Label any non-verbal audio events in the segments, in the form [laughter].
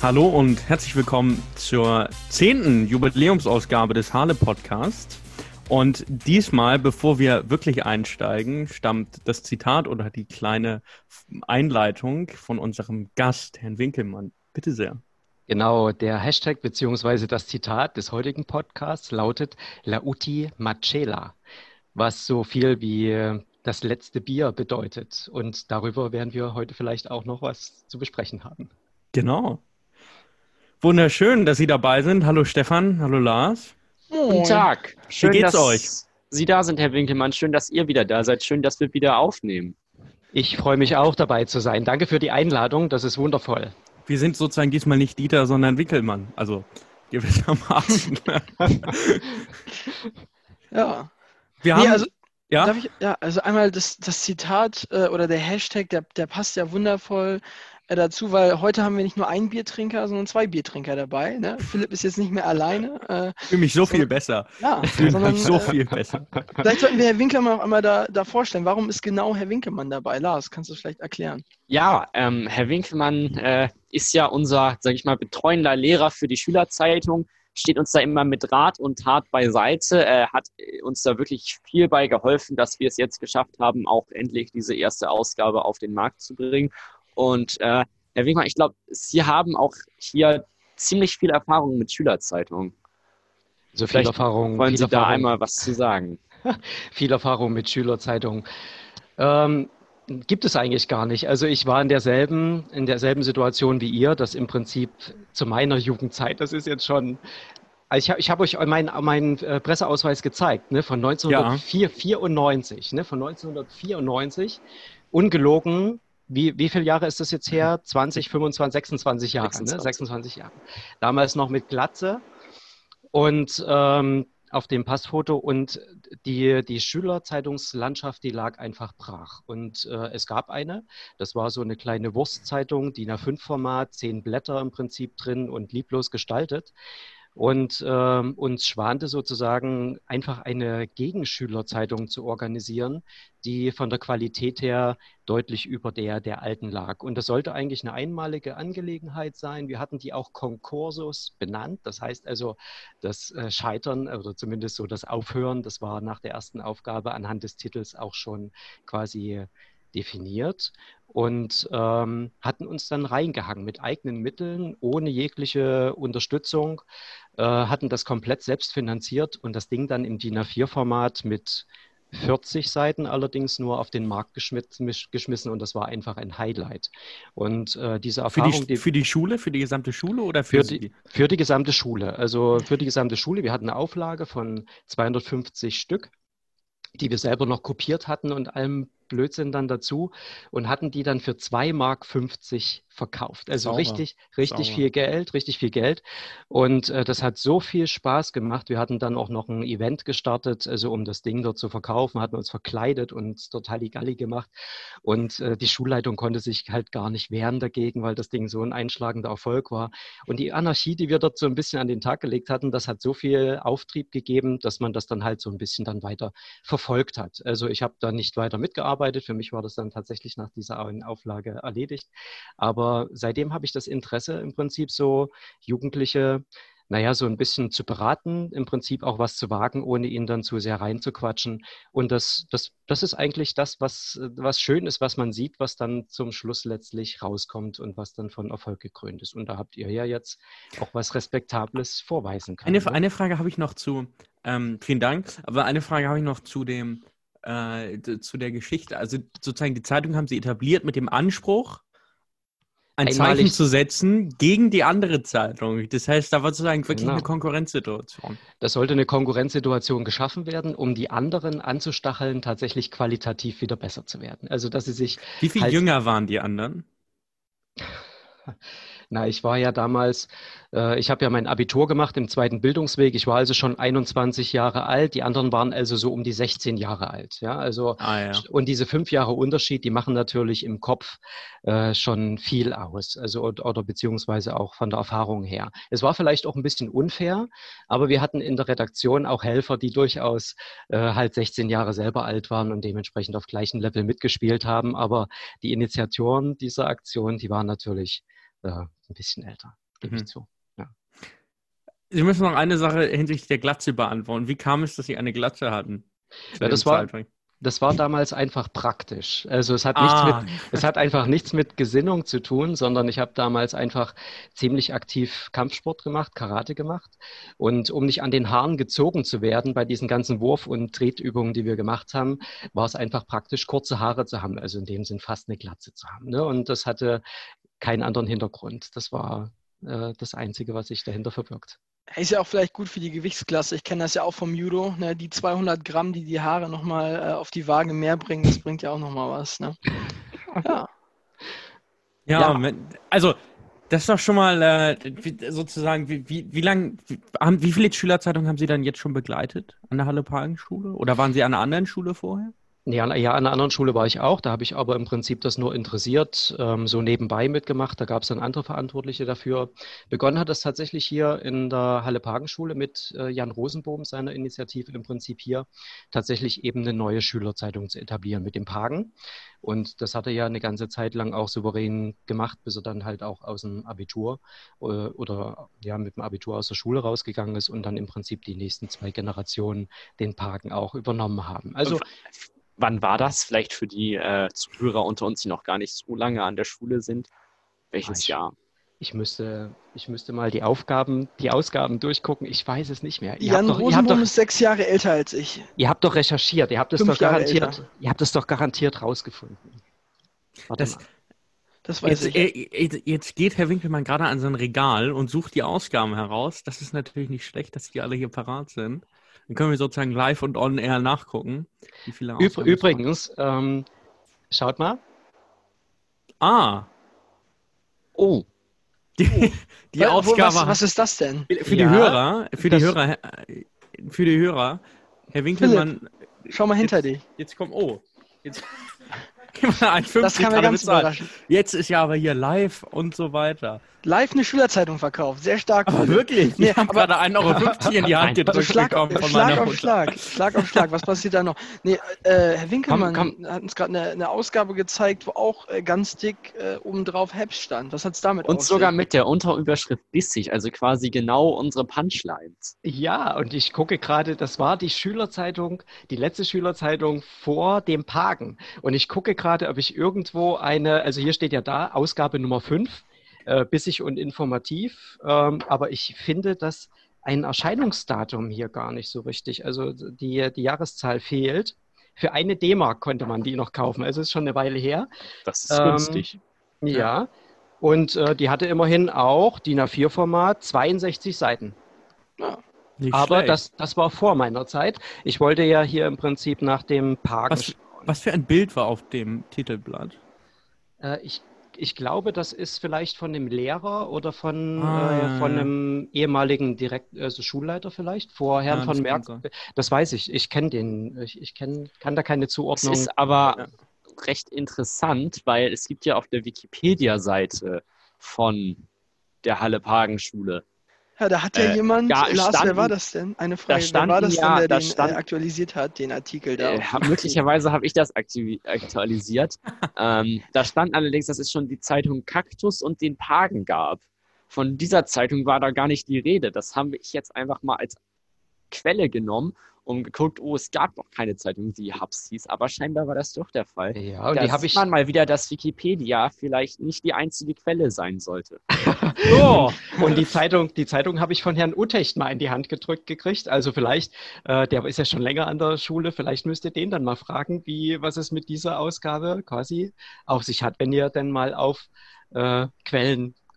Hallo und herzlich willkommen zur zehnten Jubiläumsausgabe des Hale Podcasts. Und diesmal, bevor wir wirklich einsteigen, stammt das Zitat oder die kleine Einleitung von unserem Gast, Herrn Winkelmann. Bitte sehr. Genau, der Hashtag bzw. das Zitat des heutigen Podcasts lautet Lauti Macela, was so viel wie das letzte Bier bedeutet. Und darüber werden wir heute vielleicht auch noch was zu besprechen haben. Genau. Wunderschön, dass Sie dabei sind. Hallo Stefan, hallo Lars. Guten Tag. Schön, Wie geht's dass euch? Sie da sind, Herr Winkelmann. Schön, dass ihr wieder da seid. Schön, dass wir wieder aufnehmen. Ich freue mich auch dabei zu sein. Danke für die Einladung. Das ist wundervoll. Wir sind sozusagen diesmal nicht Dieter, sondern Winkelmann. Also gewissermaßen. [laughs] ja. Wir haben, Nee, also, ja? darf ich, ja, also einmal das, das Zitat äh, oder der Hashtag, der, der passt ja wundervoll dazu, weil heute haben wir nicht nur einen Biertrinker, sondern zwei Biertrinker dabei. Ne? Philipp ist jetzt nicht mehr alleine. Äh, Ich fühle mich so viel besser. ja, Ich fühle sondern, mich so äh, viel besser. Vielleicht sollten wir Herr Winkelmann auch einmal da, da vorstellen. Warum ist genau Herr Winkelmann dabei? Lars, kannst du das vielleicht erklären? Ja, ähm, Herr Winkelmann äh, ist ja unser, sage ich mal, betreuender Lehrer für die Schülerzeitung, steht uns da immer mit Rat und Tat beiseite, äh, hat uns da wirklich viel bei geholfen, dass wir es jetzt geschafft haben, auch endlich diese erste Ausgabe auf den Markt zu bringen. Und äh, Herr Winkelmann, ich glaube, Sie haben auch hier ziemlich viel Erfahrung mit Schülerzeitungen. So viel Vielleicht Erfahrung. Wollen viel Sie da Erfahrung, einmal was zu sagen? [laughs] viel Erfahrung mit Schülerzeitungen. Ähm, gibt es eigentlich gar nicht. Also ich war in derselben, in derselben Situation wie ihr, das im Prinzip zu meiner Jugendzeit, das ist jetzt schon. Also ich habe ich hab euch meinen mein, äh, Presseausweis gezeigt, ne, von 1994, ne, von 1994, ungelogen. Wie, wie viele Jahre ist das jetzt her? 20, 25, 26 Jahre, 26. Ne? 26 Jahre. Damals noch mit Glatze und ähm, auf dem Passfoto und die, die Schülerzeitungslandschaft, die lag einfach brach. Und äh, es gab eine, das war so eine kleine Wurstzeitung, DIN A5-Format, zehn Blätter im Prinzip drin und lieblos gestaltet. Und ähm, uns schwante sozusagen einfach eine Gegenschülerzeitung zu organisieren, die von der Qualität her deutlich über der der alten lag. Und das sollte eigentlich eine einmalige Angelegenheit sein. Wir hatten die auch Konkursus benannt. Das heißt also, das äh, Scheitern oder zumindest so das Aufhören, das war nach der ersten Aufgabe anhand des Titels auch schon quasi definiert und ähm, hatten uns dann reingehangen mit eigenen Mitteln, ohne jegliche Unterstützung, äh, hatten das komplett selbst finanziert und das Ding dann im DIN A4-Format mit 40 Seiten allerdings nur auf den Markt geschmissen, und das war einfach ein Highlight. Und äh, diese Für Erfahrung, die, für die Schule, für die gesamte Schule oder für, für Sie? die, für die gesamte Schule. Also für die gesamte Schule. Wir hatten eine Auflage von 250 Stück, die wir selber noch kopiert hatten und allem Blödsinn dann dazu und hatten die dann für 2,50 Mark verkauft. Also Sauber. richtig, richtig Sauber. viel Geld, richtig viel Geld. Und äh, das hat so viel Spaß gemacht. Wir hatten dann auch noch ein Event gestartet, also um das Ding dort zu verkaufen, hatten uns verkleidet und total Galli gemacht. Und äh, die Schulleitung konnte sich halt gar nicht wehren dagegen, weil das Ding so ein einschlagender Erfolg war. Und die Anarchie, die wir dort so ein bisschen an den Tag gelegt hatten, das hat so viel Auftrieb gegeben, dass man das dann halt so ein bisschen dann weiter verfolgt hat. Also ich habe da nicht weiter mitgearbeitet. Für mich war das dann tatsächlich nach dieser einen Auflage erledigt. Aber seitdem habe ich das Interesse im Prinzip so Jugendliche, naja, so ein bisschen zu beraten, im Prinzip auch was zu wagen, ohne ihnen dann zu sehr reinzuquatschen. Und das, das, das ist eigentlich das, was, was schön ist, was man sieht, was dann zum Schluss letztlich rauskommt und was dann von Erfolg gekrönt ist. Und da habt ihr ja jetzt auch was Respektables vorweisen können. Eine, ne? eine Frage habe ich noch zu, ähm, vielen Dank, aber eine Frage habe ich noch zu dem, äh, zu der Geschichte. Also sozusagen die Zeitung haben Sie etabliert mit dem Anspruch, ein Einmalig- Zeichen zu setzen gegen die andere Zeitung. Das heißt, da war sozusagen wirklich Genau. eine Konkurrenzsituation. Das sollte eine Konkurrenzsituation geschaffen werden, um die anderen anzustacheln, tatsächlich qualitativ wieder besser zu werden. Also, dass sie sich Wie viel Halt- jünger waren die anderen? [laughs] Na, ich war ja damals, äh, ich habe ja mein Abitur gemacht im zweiten Bildungsweg. Ich war also schon 21 Jahre alt. Die anderen waren also so um die 16 Jahre alt. Ja, also Ah ja. und diese fünf Jahre Unterschied, die machen natürlich im Kopf äh, schon viel aus. Also oder, oder beziehungsweise auch von der Erfahrung her. Es war vielleicht auch ein bisschen unfair, aber wir hatten in der Redaktion auch Helfer, die durchaus äh, halt 16 Jahre selber alt waren und dementsprechend auf gleichem Level mitgespielt haben. Aber die Initiatoren dieser Aktion, die waren natürlich äh, ein bisschen älter. gebe Mhm. ich zu. Sie müssen noch eine Sache hinsichtlich der Glatze beantworten. Wie kam es, dass Sie eine Glatze hatten? Ja, das war-? Das war damals einfach praktisch. Also es hat Ah. nichts mit, es hat einfach nichts mit Gesinnung zu tun, sondern ich habe damals einfach ziemlich aktiv Kampfsport gemacht, Karate gemacht. Und um nicht an den Haaren gezogen zu werden bei diesen ganzen Wurf- und Tretübungen, die wir gemacht haben, war es einfach praktisch, kurze Haare zu haben, also in dem Sinn fast eine Glatze zu haben. Ne? Und das hatte keinen anderen Hintergrund. Das war äh, das Einzige, was sich dahinter verbirgt. Ist ja auch vielleicht gut für die Gewichtsklasse. Ich kenne das ja auch vom Judo. Ne? Die 200 Gramm, die die Haare nochmal äh, auf die Waage mehr bringen, das bringt ja auch nochmal was. Ne? [laughs] Ja. Ja, Ja. also das ist doch schon mal äh, wie, sozusagen, wie, wie, wie lang, wie, haben, wie viele Schülerzeitungen haben Sie dann jetzt schon begleitet an der Halle-Pagen-Schule? Oder waren Sie an einer anderen Schule vorher? Ja, ja, an einer anderen Schule war ich auch. Da habe ich aber im Prinzip das nur interessiert, ähm, so nebenbei mitgemacht. Da gab es dann andere Verantwortliche dafür. Begonnen hat es tatsächlich hier in der Halle-Pagen-Schule mit äh, Jan Rosenbohm, seiner Initiative im Prinzip hier, tatsächlich eben eine neue Schülerzeitung zu etablieren mit dem Pagen. Und das hat er ja eine ganze Zeit lang auch souverän gemacht, bis er dann halt auch aus dem Abitur äh, oder ja mit dem Abitur aus der Schule rausgegangen ist und dann im Prinzip die nächsten zwei Generationen den Pagen auch übernommen haben. Also Wann war das? Vielleicht für die äh, Zuhörer unter uns, die noch gar nicht so lange an der Schule sind. Welches ich- Jahr? Ich müsste, ich müsste mal die Aufgaben, die Ausgaben durchgucken. Ich weiß es nicht mehr. Ihr Jan habt, doch, doch, ist sechs Jahre älter als ich. ihr habt doch recherchiert. Ihr habt es doch garantiert. älter. Ihr habt es doch garantiert rausgefunden. Warte Das- mal. Das weiß Jetzt, ich. äh, jetzt geht Herr Winkelmann gerade an sein Regal und sucht die Ausgaben heraus. Das ist natürlich nicht schlecht, dass die alle hier parat sind. Dann können wir sozusagen live und on air nachgucken, wie viele Üb übrigens, ähm, schaut mal. Ah, Oh, die, [laughs] die Wa- wo- Ausgabe was, was ist das denn? für die Ja, Hörer, für die Hörer, äh, für die Hörer, Herr Winkelmann, Schau mal hinter dich. jetzt kommt, oh, jetzt [laughs] gib mal ein 50 Das kann mir Grad ganz überraschen. Jetzt ist ja aber hier live und so weiter. Live eine Schülerzeitung verkauft. Sehr stark. Aber wirklich, Nee, ich habe aber- gerade 1,50 Euro in die Hand Nein, gedrückt Schlag, bekommen von Schlag meiner auf Mutter. Schlag, Schlag auf Schlag. Was passiert da noch? Nee, äh, Herr Winkelmann Komm, hat uns gerade eine, eine Ausgabe gezeigt, wo auch äh, ganz dick äh, obendrauf Heps stand. Was hat's damit und sogar mit der Unterüberschrift bissig, also quasi genau unsere Punchlines. Ja, und ich gucke gerade, das war die Schülerzeitung, die letzte Schülerzeitung vor dem Pagen. Und ich gucke gerade, ob ich irgendwo eine, also hier steht ja da, Ausgabe Nummer 5, äh, bissig und informativ. Ähm, aber ich finde, dass ein Erscheinungsdatum hier gar nicht so richtig, also die, die Jahreszahl fehlt. Für eine D-Mark konnte man die noch kaufen. Also ist schon eine Weile her. Das ist Ähm, günstig. Ja. Und äh, die hatte immerhin auch DIN A4-Format, 62 Seiten. Nicht Aber schlecht. das, das war vor meiner Zeit. Ich wollte ja hier im Prinzip nach dem Parken Was- Was für ein Bild war auf dem Titelblatt? Äh, ich, ich glaube, das ist vielleicht von dem Lehrer oder von, Ah, äh, ja, von ja. einem ehemaligen Direkt, also Schulleiter vielleicht, vor Herrn Ja, von Merck. Das weiß ich. Ich kenne den. Ich, ich kenn, kann da keine Es Zuordnung. ist aber recht interessant, weil es gibt ja auf der Wikipedia-Seite von der Halle-Pagen-Schule. Ja, da hat ja Äh, jemand, da Lars, wer standen- war das denn? Eine Frage, wer standen war das ja- denn, der da den stand- äh, aktualisiert hat, den Artikel da? Äh, möglicherweise habe ich das aktualisiert. [laughs] ähm, da stand allerdings, dass es schon die Zeitung Kaktus und den Pagen gab. Von dieser Zeitung war da gar nicht die Rede. Das haben ich jetzt einfach mal als Quelle genommen und geguckt, oh, es gab noch keine Zeitung, die Hubs hieß, aber scheinbar war das doch der Fall. ja, und da die habe sieht ich. man mal wieder, dass Wikipedia vielleicht nicht die einzige Quelle sein sollte. [laughs] So, Und die Zeitung, die Zeitung habe ich von Herrn Utecht mal in die Hand gedrückt gekriegt. Also vielleicht, äh, der ist ja schon länger an der Schule, vielleicht müsst ihr den dann mal fragen, wie, was es mit dieser Ausgabe quasi auf sich hat, wenn ihr denn mal auf äh,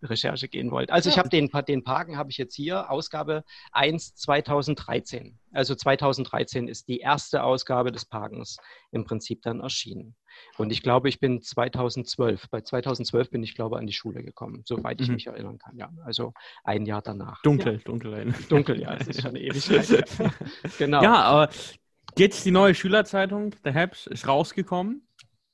Quellenrecherche gehen wollt. Also ich habe den, den Pagen habe ich jetzt hier, Ausgabe 1 2013. Also 2013 ist die erste Ausgabe des Pagens im Prinzip dann erschienen. Und ich glaube, ich bin 2012, bei 2012 bin ich, glaube an die Schule gekommen, soweit ich Mhm. mich erinnern kann. Ja, also ein Jahr danach. dunkel, dunkel. Ja, dunkel, ja, es ist schon eine [laughs] Ewigkeit. her. genau. Ja, aber jetzt die neue Schülerzeitung, der Herbst, ist rausgekommen.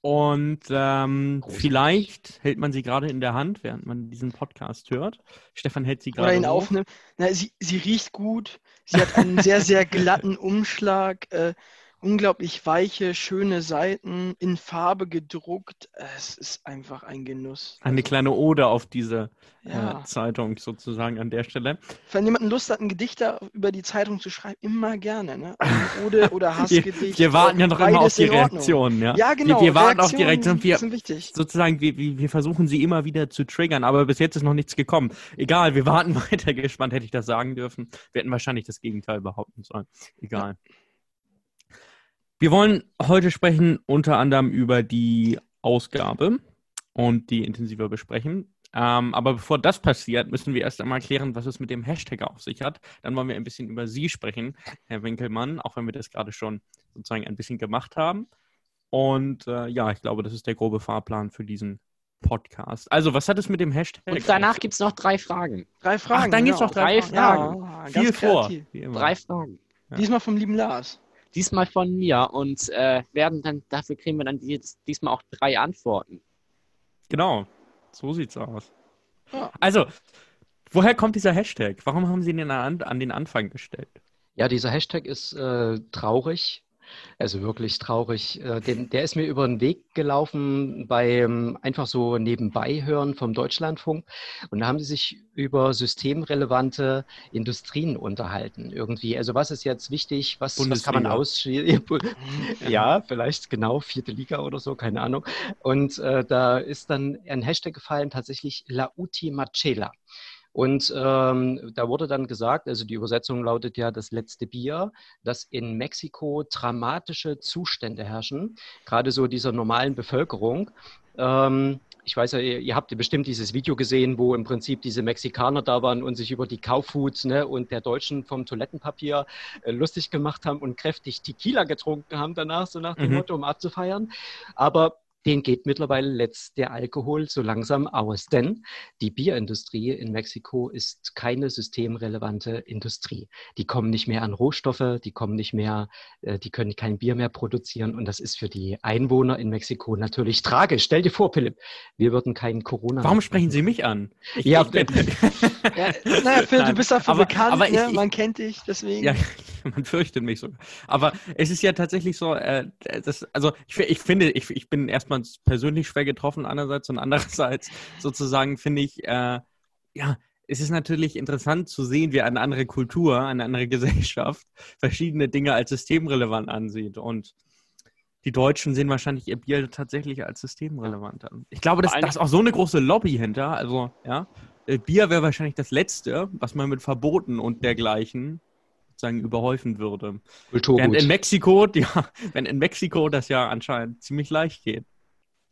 Und ähm, vielleicht hält man sie gerade in der Hand, während man diesen Podcast hört. Stefan hält sie gerade Oder ihn hoch. aufnimmt. Na, sie, sie riecht gut, sie hat einen sehr, sehr glatten [laughs] Umschlag. Äh, unglaublich weiche, schöne Seiten, in Farbe gedruckt. Es ist einfach ein Genuss. Eine kleine Ode auf diese Ja. äh, Zeitung sozusagen an der Stelle. Wenn jemand Lust hat, ein Gedicht über die Zeitung zu schreiben, immer gerne. Ne? Also Ode [laughs] oder Wir, Hassgedicht. wir warten ja noch immer auf die. Reaktionen. Ja, Ja, genau. Wir, wir warten auf die Reaktionen Reaktion. Wir, sind wichtig. sozusagen, wir, wir wir versuchen sie immer wieder zu triggern, aber bis jetzt ist noch nichts gekommen. Egal, wir warten [laughs] weiter gespannt, hätte ich das sagen dürfen. Wir hätten wahrscheinlich das Gegenteil behaupten sollen. Egal. Wir wollen heute sprechen unter anderem über die Ausgabe und die intensiver besprechen. Ähm, aber bevor das passiert, müssen wir erst einmal klären, was es mit dem Hashtag auf sich hat. Dann wollen wir ein bisschen über Sie sprechen, Herr Winkelmann, auch wenn wir das gerade schon sozusagen ein bisschen gemacht haben. Und äh, ja, ich glaube, das ist der grobe Fahrplan für diesen Podcast. Also, was hat es mit dem Hashtag? Und danach gibt es noch drei Fragen. Drei Fragen. dann geht's genau. noch drei Fragen. Ja, ganz viel vor. Drei Fragen. Ja. Diesmal vom lieben Lars. Diesmal von mir und äh, werden dann, dafür kriegen wir dann dies, diesmal auch drei Antworten. Genau, so sieht's aus. Ja. Also, woher kommt dieser Hashtag? Warum haben Sie ihn an, an den Anfang gestellt? Ja, dieser Hashtag ist äh, traurig, also wirklich traurig. Äh, den, der ist mir über den Weg gelaufen beim einfach so nebenbei hören vom Deutschlandfunk. Und da haben sie sich über systemrelevante Industrien unterhalten irgendwie. Also was ist jetzt wichtig? Was, was kann man ausschließen? [laughs] Ja, vielleicht genau, vierte Liga oder so, keine Ahnung. Und äh, da ist dann ein Hashtag gefallen, tatsächlich La Ultima Cela. Und ähm, da wurde dann gesagt, also die Übersetzung lautet ja das letzte Bier, dass in Mexiko dramatische Zustände herrschen, gerade so dieser normalen Bevölkerung. Ähm, ich weiß ja, ihr, ihr habt ja bestimmt dieses Video gesehen, wo im Prinzip diese Mexikaner da waren und sich über die Kaufhut ne, und der Deutschen vom Toilettenpapier äh, lustig gemacht haben und kräftig Tequila getrunken haben danach, so nach dem Mhm. Motto, um abzufeiern. Aber den geht mittlerweile letzt der Alkohol so langsam aus, denn die Bierindustrie in Mexiko ist keine systemrelevante Industrie. Die kommen nicht mehr an Rohstoffe, die kommen nicht mehr, äh, die können kein Bier mehr produzieren und das ist für die Einwohner in Mexiko natürlich tragisch. Stell dir vor, Philipp, wir würden keinen Corona. Warum sprechen Sie mich an? Ich, Ja, ich, bin, [laughs] Ja, naja, Phil, du Nein, bist dafür aber- bekannt, aber ich- ne? ich- man kennt dich, deswegen. ja, [laughs] man fürchtet mich sogar. Aber es ist ja tatsächlich so, äh, das, also ich, ich finde, ich, ich bin erstmal persönlich schwer getroffen einerseits und andererseits sozusagen finde ich, äh, ja, es ist natürlich interessant zu sehen, wie eine andere Kultur, eine andere Gesellschaft [laughs] verschiedene Dinge als systemrelevant ansieht. Und die Deutschen sehen wahrscheinlich ihr Bier tatsächlich als systemrelevant an. Ich glaube, dass da ist auch so eine große Lobby hinter. Also, ja, äh, Bier wäre wahrscheinlich das Letzte, was man mit Verboten und dergleichen sozusagen überhäufen würde. Kulturgut. Während in Mexiko, [laughs] ja, wenn in Mexiko das ja anscheinend ziemlich leicht geht.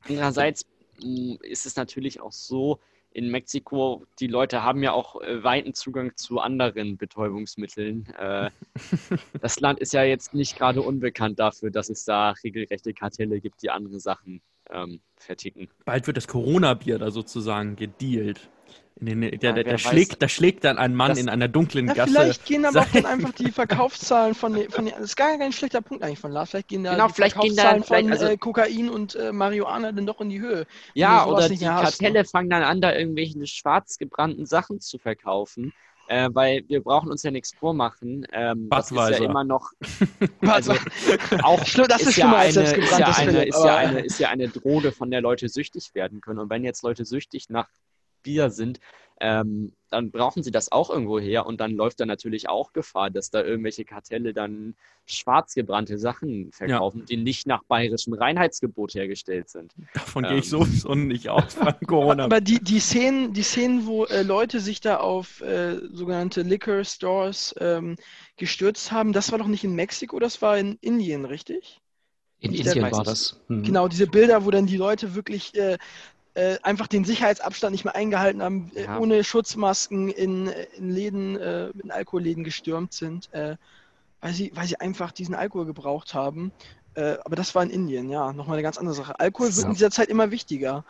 Andererseits mh, ist es natürlich auch so, in Mexiko, die Leute haben ja auch äh, weiten Zugang zu anderen Betäubungsmitteln. Äh, [laughs] das Land ist ja jetzt nicht gerade unbekannt dafür, dass es da regelrechte Kartelle gibt, die andere Sachen ähm, verticken. Bald wird das Corona-Bier da sozusagen gedealt. In den, der, Ja, der, der, schlägt, da schlägt dann ein Mann Das- in einer dunklen Ja, Gasse. vielleicht gehen aber auch einfach die Verkaufszahlen von den, von den, das ist gar kein schlechter Punkt eigentlich von Lars, vielleicht gehen da Genau, die vielleicht gehen da- Verkaufszahlen vielleicht- von also- äh, Kokain und äh, Marihuana dann doch in die Höhe. Ja, oder die mehr hast, Kartelle fangen dann an, da irgendwelche schwarz gebrannten Sachen zu verkaufen. Äh, weil wir brauchen uns ja nichts vormachen. Ähm, das ist ja immer noch [laughs] Also, auch [laughs] Schlimm, das ist ja schlimmer als eine, ist, ja eine, ist, ja eine, ist ja eine Droge, von der Leute süchtig werden können. Und wenn jetzt Leute süchtig nach Bier sind, ähm, dann brauchen sie das auch irgendwo her und dann läuft da natürlich auch Gefahr, dass da irgendwelche Kartelle dann schwarz gebrannte Sachen verkaufen, die nicht nach bayerischem Reinheitsgebot hergestellt sind. Davon Ähm. gehe ich sowieso nicht aus beim [laughs] Corona. aber die, die Szenen, die Szenen, wo äh, Leute sich da auf äh, sogenannte Liquor Stores ähm, gestürzt haben, das war doch nicht in Mexiko, das war in Indien, richtig? in Indien war das. Mhm. Genau, diese Bilder, wo dann die Leute wirklich äh, äh, einfach den Sicherheitsabstand nicht mehr eingehalten haben, äh, Ja. ohne Schutzmasken in, in Läden, äh, in Alkoholläden gestürmt sind, äh, weil, sie, weil sie einfach diesen Alkohol gebraucht haben. Äh, aber das war in Indien, ja, nochmal eine ganz andere Sache. Alkohol wird So. in dieser Zeit immer wichtiger.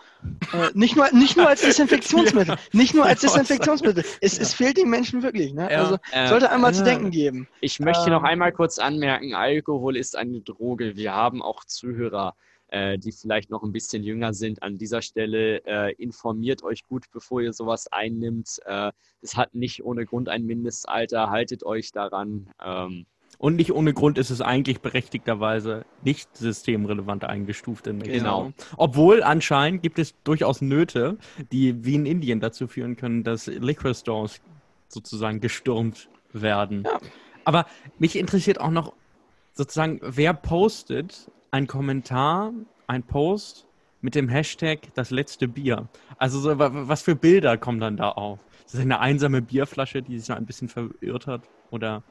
Äh, nicht, nur, nicht nur als [laughs] Desinfektionsmittel, nicht nur als [laughs] Ja, Desinfektionsmittel. Es, es fehlt den Menschen wirklich. Ne? Ja. Also sollte einmal zu ja. denken geben. Ich möchte noch Ähm. einmal kurz anmerken, Alkohol ist eine Droge. Wir haben auch Zuhörer, äh, die vielleicht noch ein bisschen jünger sind. An dieser Stelle äh, informiert euch gut, bevor ihr sowas einnimmt. Äh, es hat nicht ohne Grund ein Mindestalter. Haltet euch daran. Ähm, Und nicht ohne Grund ist es eigentlich berechtigterweise nicht systemrelevant eingestuft in Mexiko. Genau. Obwohl anscheinend gibt es durchaus Nöte, die wie in Indien dazu führen können, dass Liquor Stores sozusagen gestürmt werden. Ja. Aber mich interessiert auch noch sozusagen, wer postet ein Kommentar, ein Post mit dem Hashtag das letzte Bier? Also so, wa- was für Bilder kommen dann da auf? Ist das eine einsame Bierflasche, die sich so ein bisschen verirrt hat? Oder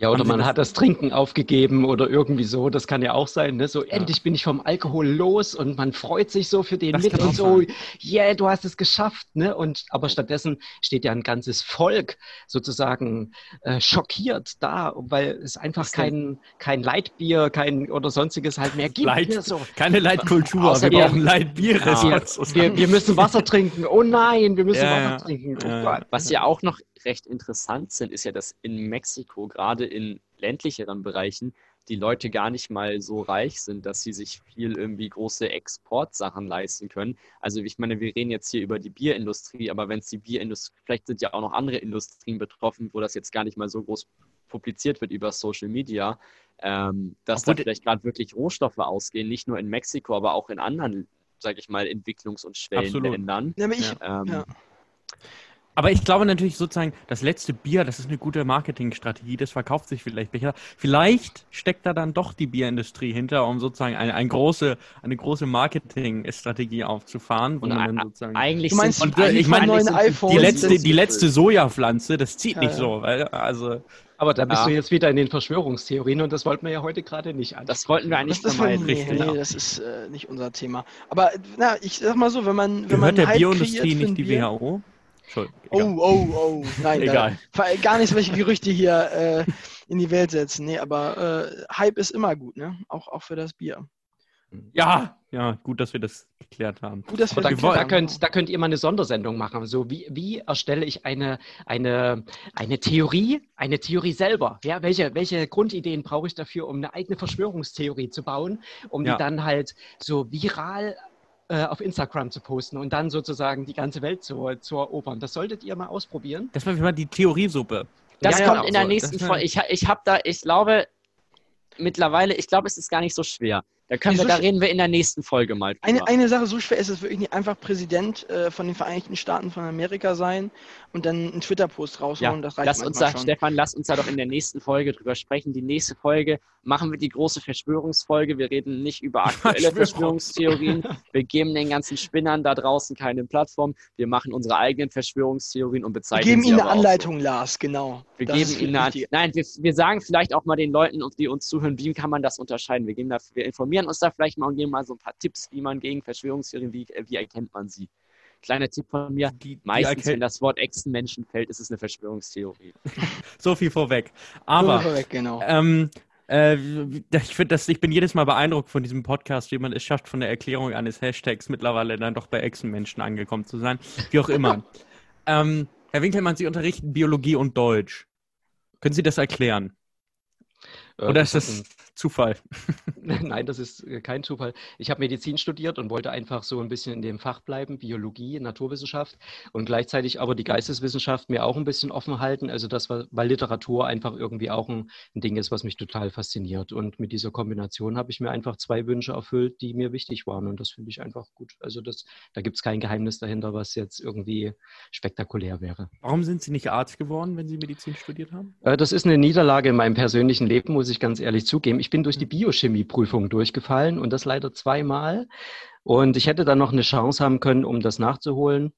Ja, oder man das- hat das Trinken aufgegeben oder irgendwie so. Das kann ja auch sein. Ne? So, endlich bin ich vom Alkohol los und man freut sich so für den Das mit und so, sein. yeah, du hast es geschafft. Ne? Und, aber stattdessen steht ja ein ganzes Volk sozusagen äh, schockiert da, weil es einfach Was denn? kein, kein Leitbier kein, oder sonstiges halt mehr gibt. Leid, Ne? So, keine Leitkultur, wir Außerdem- brauchen Leitbiere. Ja. wir, wir müssen Wasser trinken. Oh nein, wir müssen Ja, Wasser ja. trinken. Oh Ja. Gott. Was ja auch noch recht interessant sind, ist ja, dass in Mexiko, gerade in ländlicheren Bereichen, die Leute gar nicht mal so reich sind, dass sie sich viel irgendwie große Exportsachen leisten können. Also ich meine, wir reden jetzt hier über die Bierindustrie, aber wenn es die Bierindustrie, vielleicht sind ja auch noch andere Industrien betroffen, wo das jetzt gar nicht mal so groß publiziert wird über Social Media, ähm, dass Obwohl da vielleicht gerade wirklich Rohstoffe ausgehen, nicht nur in Mexiko, aber auch in anderen, sage ich mal, Entwicklungs- und Schwellenländern. Ja, aber ich, Ähm, Ja. Aber ich glaube natürlich sozusagen, das letzte Bier, das ist eine gute Marketingstrategie, das verkauft sich vielleicht besser. Vielleicht steckt da dann doch die Bierindustrie hinter, um sozusagen eine, eine große, eine große Marketingstrategie aufzufahren. Und dann sozusagen Eigentlich Du meinst, Und, eigentlich ich meine, die- iPhones, die das- letzte, die letzte Sojapflanze, das zieht Ja, nicht ja. so, weil, also, Aber da bist Ja. du jetzt wieder in den Verschwörungstheorien und das wollten wir ja heute gerade nicht an. Das wollten wir eigentlich das, das, vermeiden. nee, richtig. nee, das ist äh, nicht unser Thema. Aber na, ich sag mal so, wenn man, wenn gehört man der Hype Bioindustrie nicht die Bier- WHO? Entschuldigung. Oh, egal. oh, oh, nein, Egal. Da, gar nicht solche Gerüchte hier äh, in die Welt setzen. Nee, aber äh, Hype ist immer gut, ne? Auch, auch für das Bier. Ja, ja, gut, dass wir das geklärt haben. Gut, dass wir da, das da, könnt, da könnt ihr mal eine Sondersendung machen. So, wie, wie erstelle ich eine, eine, eine Theorie, eine Theorie selber? Ja, welche, welche Grundideen brauche ich dafür, um eine eigene Verschwörungstheorie zu bauen, um Ja. die dann halt so viral äh, auf Instagram zu posten und dann sozusagen die ganze Welt zu, zu erobern. Das solltet ihr mal ausprobieren. Das war mal die Theoriesuppe. Das Ja, ja, kommt in der so, nächsten Folge. Ich, ich habe da, ich glaube, mittlerweile, ich glaube, es ist gar nicht so schwer. Da können wir, da reden wir in der nächsten Folge mal drüber. Eine, eine Sache, so schwer ist es wirklich nicht einfach Präsident äh, von den Vereinigten Staaten von Amerika sein und dann einen Twitter-Post raushauen. ja, das reicht lass uns da, schon. Stefan, lass uns da doch in der nächsten Folge drüber sprechen. Die nächste Folge machen wir die große Verschwörungsfolge. Wir reden nicht über [laughs] aktuelle Verschwörung. Verschwörungstheorien. Wir geben den ganzen Spinnern da draußen keine Plattform. Wir machen unsere eigenen Verschwörungstheorien und Wir bezeichnen geben sie ihnen aber eine auch so. Anleitung, Lars, genau. Wir Das geben ihnen eine, nein, wir, wir sagen vielleicht auch mal den Leuten, die uns zuhören, wie kann man das unterscheiden? Wir, geben da, wir informieren uns da vielleicht mal und geben mal so ein paar Tipps, wie man gegen Verschwörungstheorien, wie, wie erkennt man sie? Kleiner Tipp von mir, Die, die meistens, erkennt- wenn das Wort Echsenmenschen fällt, ist es eine Verschwörungstheorie. [laughs] so viel vorweg. So, Aber vorweg, genau. Ähm, äh, ich finde das, ich bin jedes Mal beeindruckt von diesem Podcast, wie man es schafft, von der Erklärung eines Hashtags mittlerweile dann doch bei Echsenmenschen angekommen zu sein. Wie auch immer. [laughs] ähm, Herr Winkelmann, Sie unterrichten Biologie und Deutsch. Können Sie das erklären? Äh, Oder ist das ein- Zufall? [laughs] Nein, das ist äh, kein Zufall. Ich habe Medizin studiert und wollte einfach so ein bisschen in dem Fach bleiben, Biologie, Naturwissenschaft und gleichzeitig aber die Geisteswissenschaft mir auch ein bisschen offen halten. Also das, war- weil Literatur einfach irgendwie auch ein, ein Ding ist, was mich total fasziniert. Und mit dieser Kombination habe ich mir einfach zwei Wünsche erfüllt, die mir wichtig waren. Und das finde ich einfach gut. Also das, da gibt es kein Geheimnis dahinter, was jetzt irgendwie spektakulär wäre. Warum sind Sie nicht Arzt geworden, wenn Sie Medizin studiert haben? Äh, Das ist eine Niederlage in meinem persönlichen Leben, muss ich ganz ehrlich zugeben. Ich bin durch die Biochemieprüfung durchgefallen und das leider zweimal. Und ich hätte dann noch eine Chance haben können, um das nachzuholen.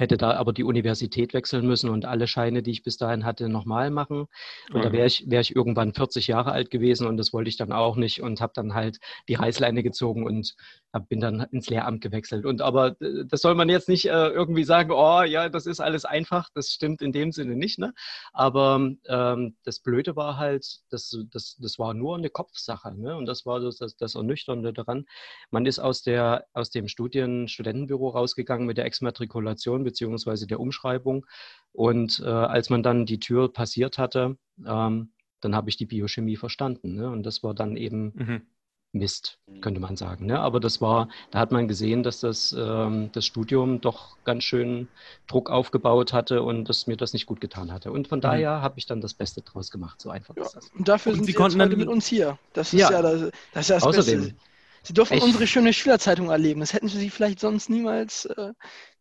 Hätte da aber die Universität wechseln müssen und alle Scheine, die ich bis dahin hatte, nochmal machen. Und da wäre ich, wäre ich irgendwann 40 Jahre alt gewesen und das wollte ich dann auch nicht und habe dann halt die Reißleine gezogen und hab, bin dann ins Lehramt gewechselt. Und aber äh, das soll man jetzt nicht äh, irgendwie sagen, oh ja, das ist alles einfach. Das stimmt in dem Sinne nicht. Ne? Aber ähm, das Blöde war halt, das, das, das war nur eine Kopfsache. Ne? Und das war das, das, das Ernüchternde daran. Man ist aus, der, aus dem Studien Studentenbüro rausgegangen mit der Exmatrikulation beziehungsweise der Umschreibung. Und äh, als man dann die Tür passiert hatte, ähm, dann habe ich die Biochemie verstanden. Ne? Und das war dann eben Mhm. Mist, könnte man sagen. Ne? Aber das war, da hat man gesehen, dass das, ähm, das Studium doch ganz schön Druck aufgebaut hatte und dass mir das nicht gut getan hatte. Und von mhm. daher habe ich dann das Beste draus gemacht. So einfach ja. ist das. Und dafür und sind Sie, Sie heute mit uns hier. Das ist ja, ja das, das, ist das Außerdem, Beste. Sie ich, unsere schöne Schülerzeitung erleben. Das hätten Sie vielleicht sonst niemals, äh,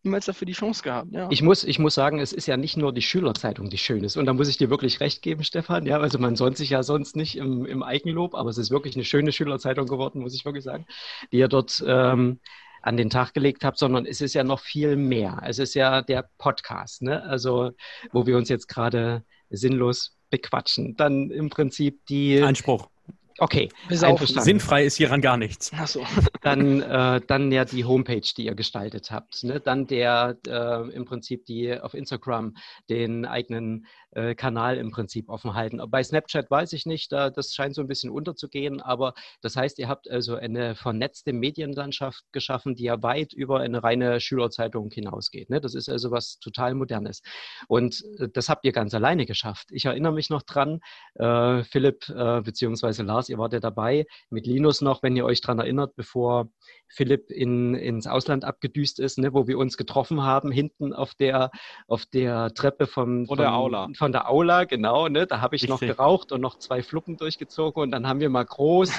niemals dafür die Chance gehabt. Ja. Ich, muss, ich muss sagen, es ist ja nicht nur die Schülerzeitung, die schön ist. Und da muss ich dir wirklich recht geben, Stefan. Ja, also man sonnt sich ja sonst nicht im, im Eigenlob, aber es ist wirklich eine schöne Schülerzeitung geworden, muss ich wirklich sagen, die ihr dort ähm, an den Tag gelegt habt, sondern es ist ja noch viel mehr. Es ist ja der Podcast, ne? also wo wir uns jetzt gerade sinnlos bequatschen. Dann im Prinzip die. Einspruch. Okay, sinnfrei ist hieran gar nichts. Ach so. [laughs] Dann, äh, dann ja die Homepage, die ihr gestaltet habt. Ne? Dann der äh, im Prinzip die auf Instagram den eigenen äh, Kanal im Prinzip offen halten. Bei Snapchat weiß ich nicht, da, das scheint so ein bisschen unterzugehen, aber das heißt, ihr habt also eine vernetzte Medienlandschaft geschaffen, die ja weit über eine reine Schülerzeitung hinausgeht. Ne? Das ist also was total Modernes. Und äh, das habt ihr ganz alleine geschafft. Ich erinnere mich noch dran, äh, Philipp äh, bzw. Lars, ihr wart ja dabei, mit Linus noch, wenn ihr euch daran erinnert, bevor Philipp in, ins Ausland abgedüst ist, ne, wo wir uns getroffen haben, hinten auf der, auf der Treppe vom, von, der Aula. von der Aula, genau. Ne, da habe ich Richtig. noch geraucht und noch zwei Fluppen durchgezogen und dann haben wir mal groß,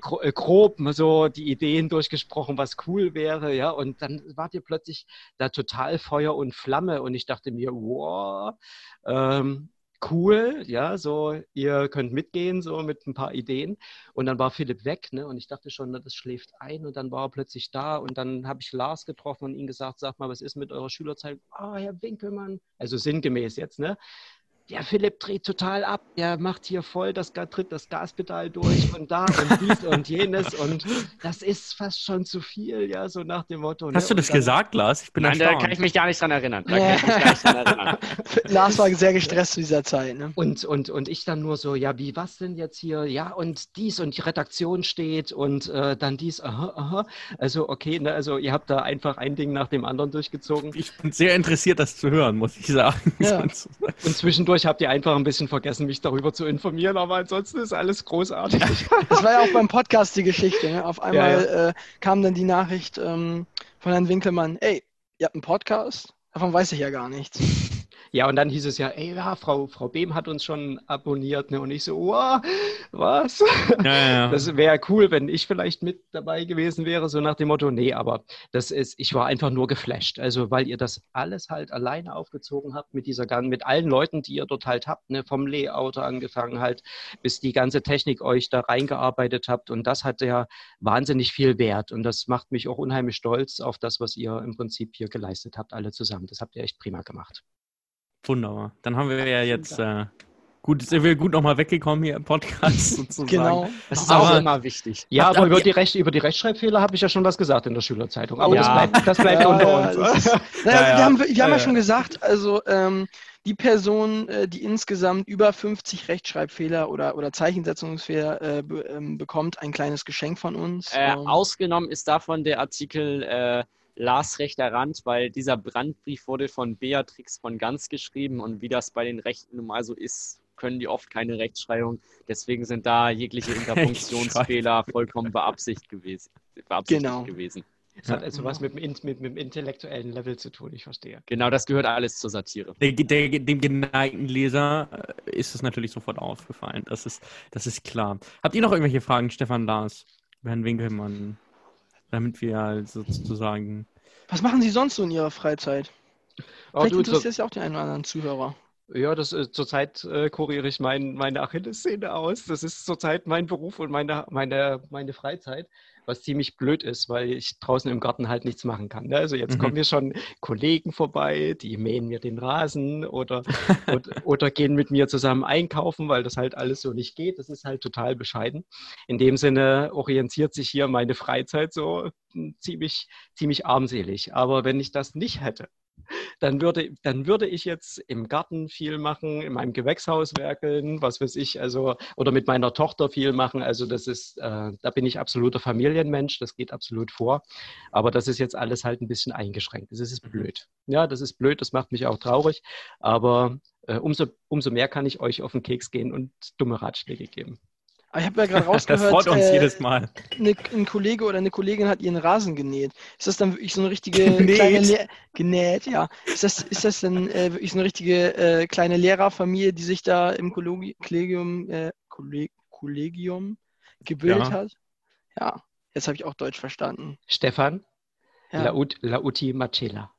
gro äh, grob so die Ideen durchgesprochen, was cool wäre, ja. Und dann wart ihr plötzlich da total Feuer und Flamme und ich dachte mir, wow, ähm, cool, ja, so, ihr könnt mitgehen, so mit ein paar Ideen. Und dann war Philipp weg, ne, und ich dachte schon, na, das schläft ein und dann war er plötzlich da und dann habe ich Lars getroffen und ihm gesagt, sag mal, was ist mit eurer Schülerzeit? Ah, oh, Herr Winkelmann, also sinngemäß jetzt, ne? Der Philipp dreht total ab, der macht hier voll das tritt das Gaspedal durch und da und dies und jenes und das ist fast schon zu viel, ja, so nach dem Motto. Ne? Hast du das dann, gesagt, Lars? Ich bin Nein, erstaunt. da kann ich mich gar nicht dran erinnern. Da kann ich mich gar nicht dran erinnern. Lars war sehr gestresst zu dieser Zeit. Ne? Und, und, und ich dann nur so, ja, wie, was denn jetzt hier? Ja, und dies und die Redaktion steht und äh, dann dies, aha, aha. Also, okay, ne, also ihr habt da einfach ein Ding nach dem anderen durchgezogen. Ich bin sehr interessiert, das zu hören, muss ich sagen. Ja. [laughs] und zwischendurch zwischendurch habt ihr einfach ein bisschen vergessen, mich darüber zu informieren, aber ansonsten ist alles großartig. [laughs] Das war ja auch beim Podcast die Geschichte. Ne? Auf einmal ja, ja. Äh, kam dann die Nachricht ähm, von Herrn Winkelmann, ey, ihr habt einen Podcast? Davon weiß ich ja gar nichts. Ja, und dann hieß es ja, ey, ja, Frau, Frau Behm hat uns schon abonniert. Ne? Und ich so, wow, was? Ja, ja. Das wäre cool, wenn ich vielleicht mit dabei gewesen wäre, so nach dem Motto, nee, aber das ist, ich war einfach nur geflasht. Also, weil ihr das alles halt alleine aufgezogen habt mit dieser ganzen, mit allen Leuten, die ihr dort halt habt, ne? vom Layouter angefangen halt, bis die ganze Technik euch da reingearbeitet habt. Und das hat ja wahnsinnig viel Wert. Und das macht mich auch unheimlich stolz auf das, was ihr im Prinzip hier geleistet habt, alle zusammen. Das habt ihr echt prima gemacht. Wunderbar. Dann haben wir ja jetzt äh, gut, sind wir gut nochmal weggekommen hier im Podcast [laughs] sozusagen. Genau. Das ist aber, auch immer wichtig. Ja, aber über die, Recht, über die Rechtschreibfehler habe ich ja schon was gesagt in der Schülerzeitung. Aber ja. das bleibt, das bleibt unter uns. Ist, [laughs] naja, wir haben, wir haben ja schon gesagt, also ähm, die Person, äh, die insgesamt über 50 Rechtschreibfehler oder, oder Zeichensetzungsfehler äh, be, ähm, bekommt, ein kleines Geschenk von uns. Äh, ähm, ausgenommen ist davon der Artikel äh, Lars rechter Rand, weil dieser Brandbrief wurde von Beatrix von Ganz geschrieben und wie das bei den Rechten nun mal so ist, können die oft keine Rechtschreibung. Deswegen sind da jegliche [laughs] Interpunktionsfehler vollkommen beabsichtigt gewesen. Beabsichtigt genau. gewesen. Das hat also was mit dem, mit, mit dem, intellektuellen Level zu tun, ich verstehe. Genau, das gehört alles zur Satire. Der, der, dem geneigten Leser äh, ist es natürlich sofort aufgefallen. Das ist, das ist klar. Habt ihr noch irgendwelche Fragen, Stefan Lars, Herrn Winkelmann? Damit wir halt sozusagen. Was machen Sie sonst so in Ihrer Freizeit? Oh, Vielleicht interessiert es ja auch den einen oder anderen Zuhörer. Ja, das äh, zurzeit äh, kuriere ich mein, meine Achillessehne aus. Das ist zurzeit mein Beruf und meine, meine, meine Freizeit was ziemlich blöd ist, weil ich draußen im Garten halt nichts machen kann. Ne? Also jetzt mhm. kommen mir schon Kollegen vorbei, die mähen mir den Rasen oder, [laughs] oder, oder, gehen mit mir zusammen einkaufen, weil das halt alles so nicht geht. Das ist halt total bescheiden. In dem Sinne orientiert sich hier meine Freizeit so hm, ziemlich, ziemlich armselig. Aber wenn ich das nicht hätte, dann würde, dann würde ich jetzt im Garten viel machen, in meinem Gewächshaus werkeln, was weiß ich, also, oder mit meiner Tochter viel machen. Also das ist, äh, da bin ich absoluter Familienmensch, das geht absolut vor. Aber das ist jetzt alles halt ein bisschen eingeschränkt. Das ist mhm. blöd. Ja, das ist blöd, das macht mich auch traurig. Aber äh, umso, umso mehr kann ich euch auf den Keks gehen und dumme Ratschläge geben. Aber ich habe ja gerade [laughs] Das rausgehört, freut uns äh, jedes Mal. ne, ein Kollege oder eine Kollegin hat ihren Rasen genäht. Ist das dann wirklich so eine richtige [laughs] Genäht? kleine Le genäht, ja. Ist das, ist das dann äh, wirklich so eine richtige äh, kleine Lehrerfamilie, die sich da im Kollegium, äh, Kolleg Kollegium gebildet Ja. hat? Ja, jetzt habe ich auch Deutsch verstanden. Stefan, Ja, Laut, Lauti Macela.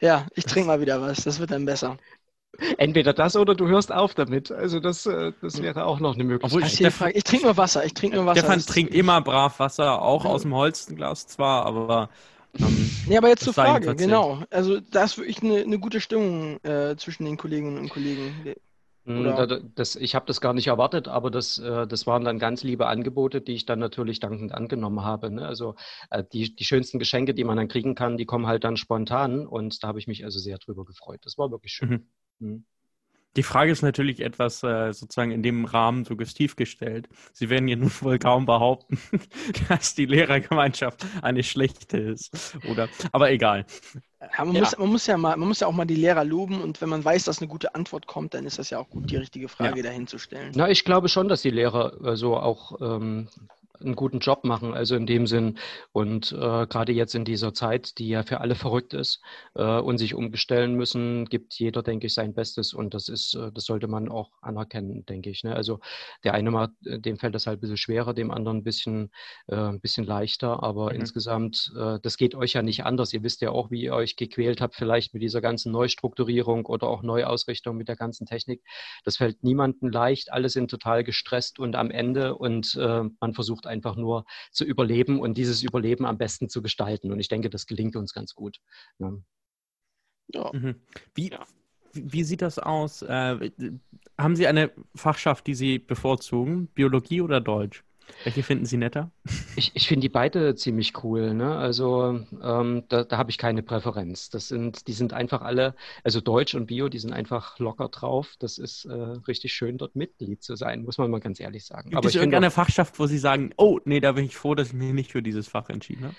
ja ich trinke mal wieder was, das wird dann besser. Entweder das oder du hörst auf damit. Also das, äh, das wäre auch noch eine Obwohl, Möglichkeit. Du die Frage? Ich trinke nur Wasser, ich trinke nur Wasser. Stefan trinkt immer brav Wasser, auch aus dem Holzenglas zwar, aber ähm, Nee, aber jetzt zur Frage, genau. Also da ist wirklich eine, eine gute Stimmung äh, zwischen den Kolleginnen und Kollegen. Mm, Oder- da- Das, ich habe das gar nicht erwartet, aber das, äh, das waren dann ganz liebe Angebote, die ich dann natürlich dankend angenommen habe. Ne? Also äh, die, die schönsten Geschenke, die man dann kriegen kann, die kommen halt dann spontan und da habe ich mich also sehr drüber gefreut. Das war wirklich schön. Mhm. Die Frage ist natürlich etwas äh, sozusagen in dem Rahmen suggestiv gestellt. Sie werden ja nun [laughs] wohl kaum behaupten, [laughs] dass die Lehrergemeinschaft eine schlechte ist. Oder, aber egal. Ja, man, Ja. Muss, man, muss ja mal, man muss ja auch mal die Lehrer loben und wenn man weiß, dass eine gute Antwort kommt, dann ist das ja auch gut, die richtige Frage dahin zu stellen. Na, ich glaube schon, dass die Lehrer äh, so auch ähm, einen guten Job machen, also in dem Sinn. Und äh, gerade jetzt in dieser Zeit, die ja für alle verrückt ist äh, und sich umstellen müssen, gibt jeder, denke ich, sein Bestes. Und das ist, äh, das sollte man auch anerkennen, denke ich. Ne? Also der eine macht, äh, dem fällt das halt ein bisschen schwerer, dem anderen ein bisschen, äh, ein bisschen leichter. Aber Mhm. insgesamt, das geht euch ja nicht anders. Ihr wisst ja auch, wie ihr euch gequält habt, vielleicht mit dieser ganzen Neustrukturierung oder auch Neuausrichtung mit der ganzen Technik. Das fällt niemandem leicht. Alle sind total gestresst und am Ende und man versucht einfach nur zu überleben und dieses Überleben am besten zu gestalten. Und ich denke, das gelingt uns ganz gut. Ne? Ja. Mhm. Wie, Ja. wie wie sieht das aus? Äh, haben Sie eine Fachschaft, die Sie bevorzugen? Biologie oder Deutsch? Welche finden Sie netter? Ich, ich finde die beide ziemlich cool. Ne? Also ähm, da, da habe ich keine Präferenz. Das sind, die sind einfach alle, also Deutsch und Bio, die sind einfach locker drauf. Das ist äh, richtig schön, dort Mitglied zu sein, muss man mal ganz ehrlich sagen. Gibt Aber es irgendeine Fachschaft, wo Sie sagen, oh, nee, da bin ich froh, dass ich mich nicht für dieses Fach entschieden habe?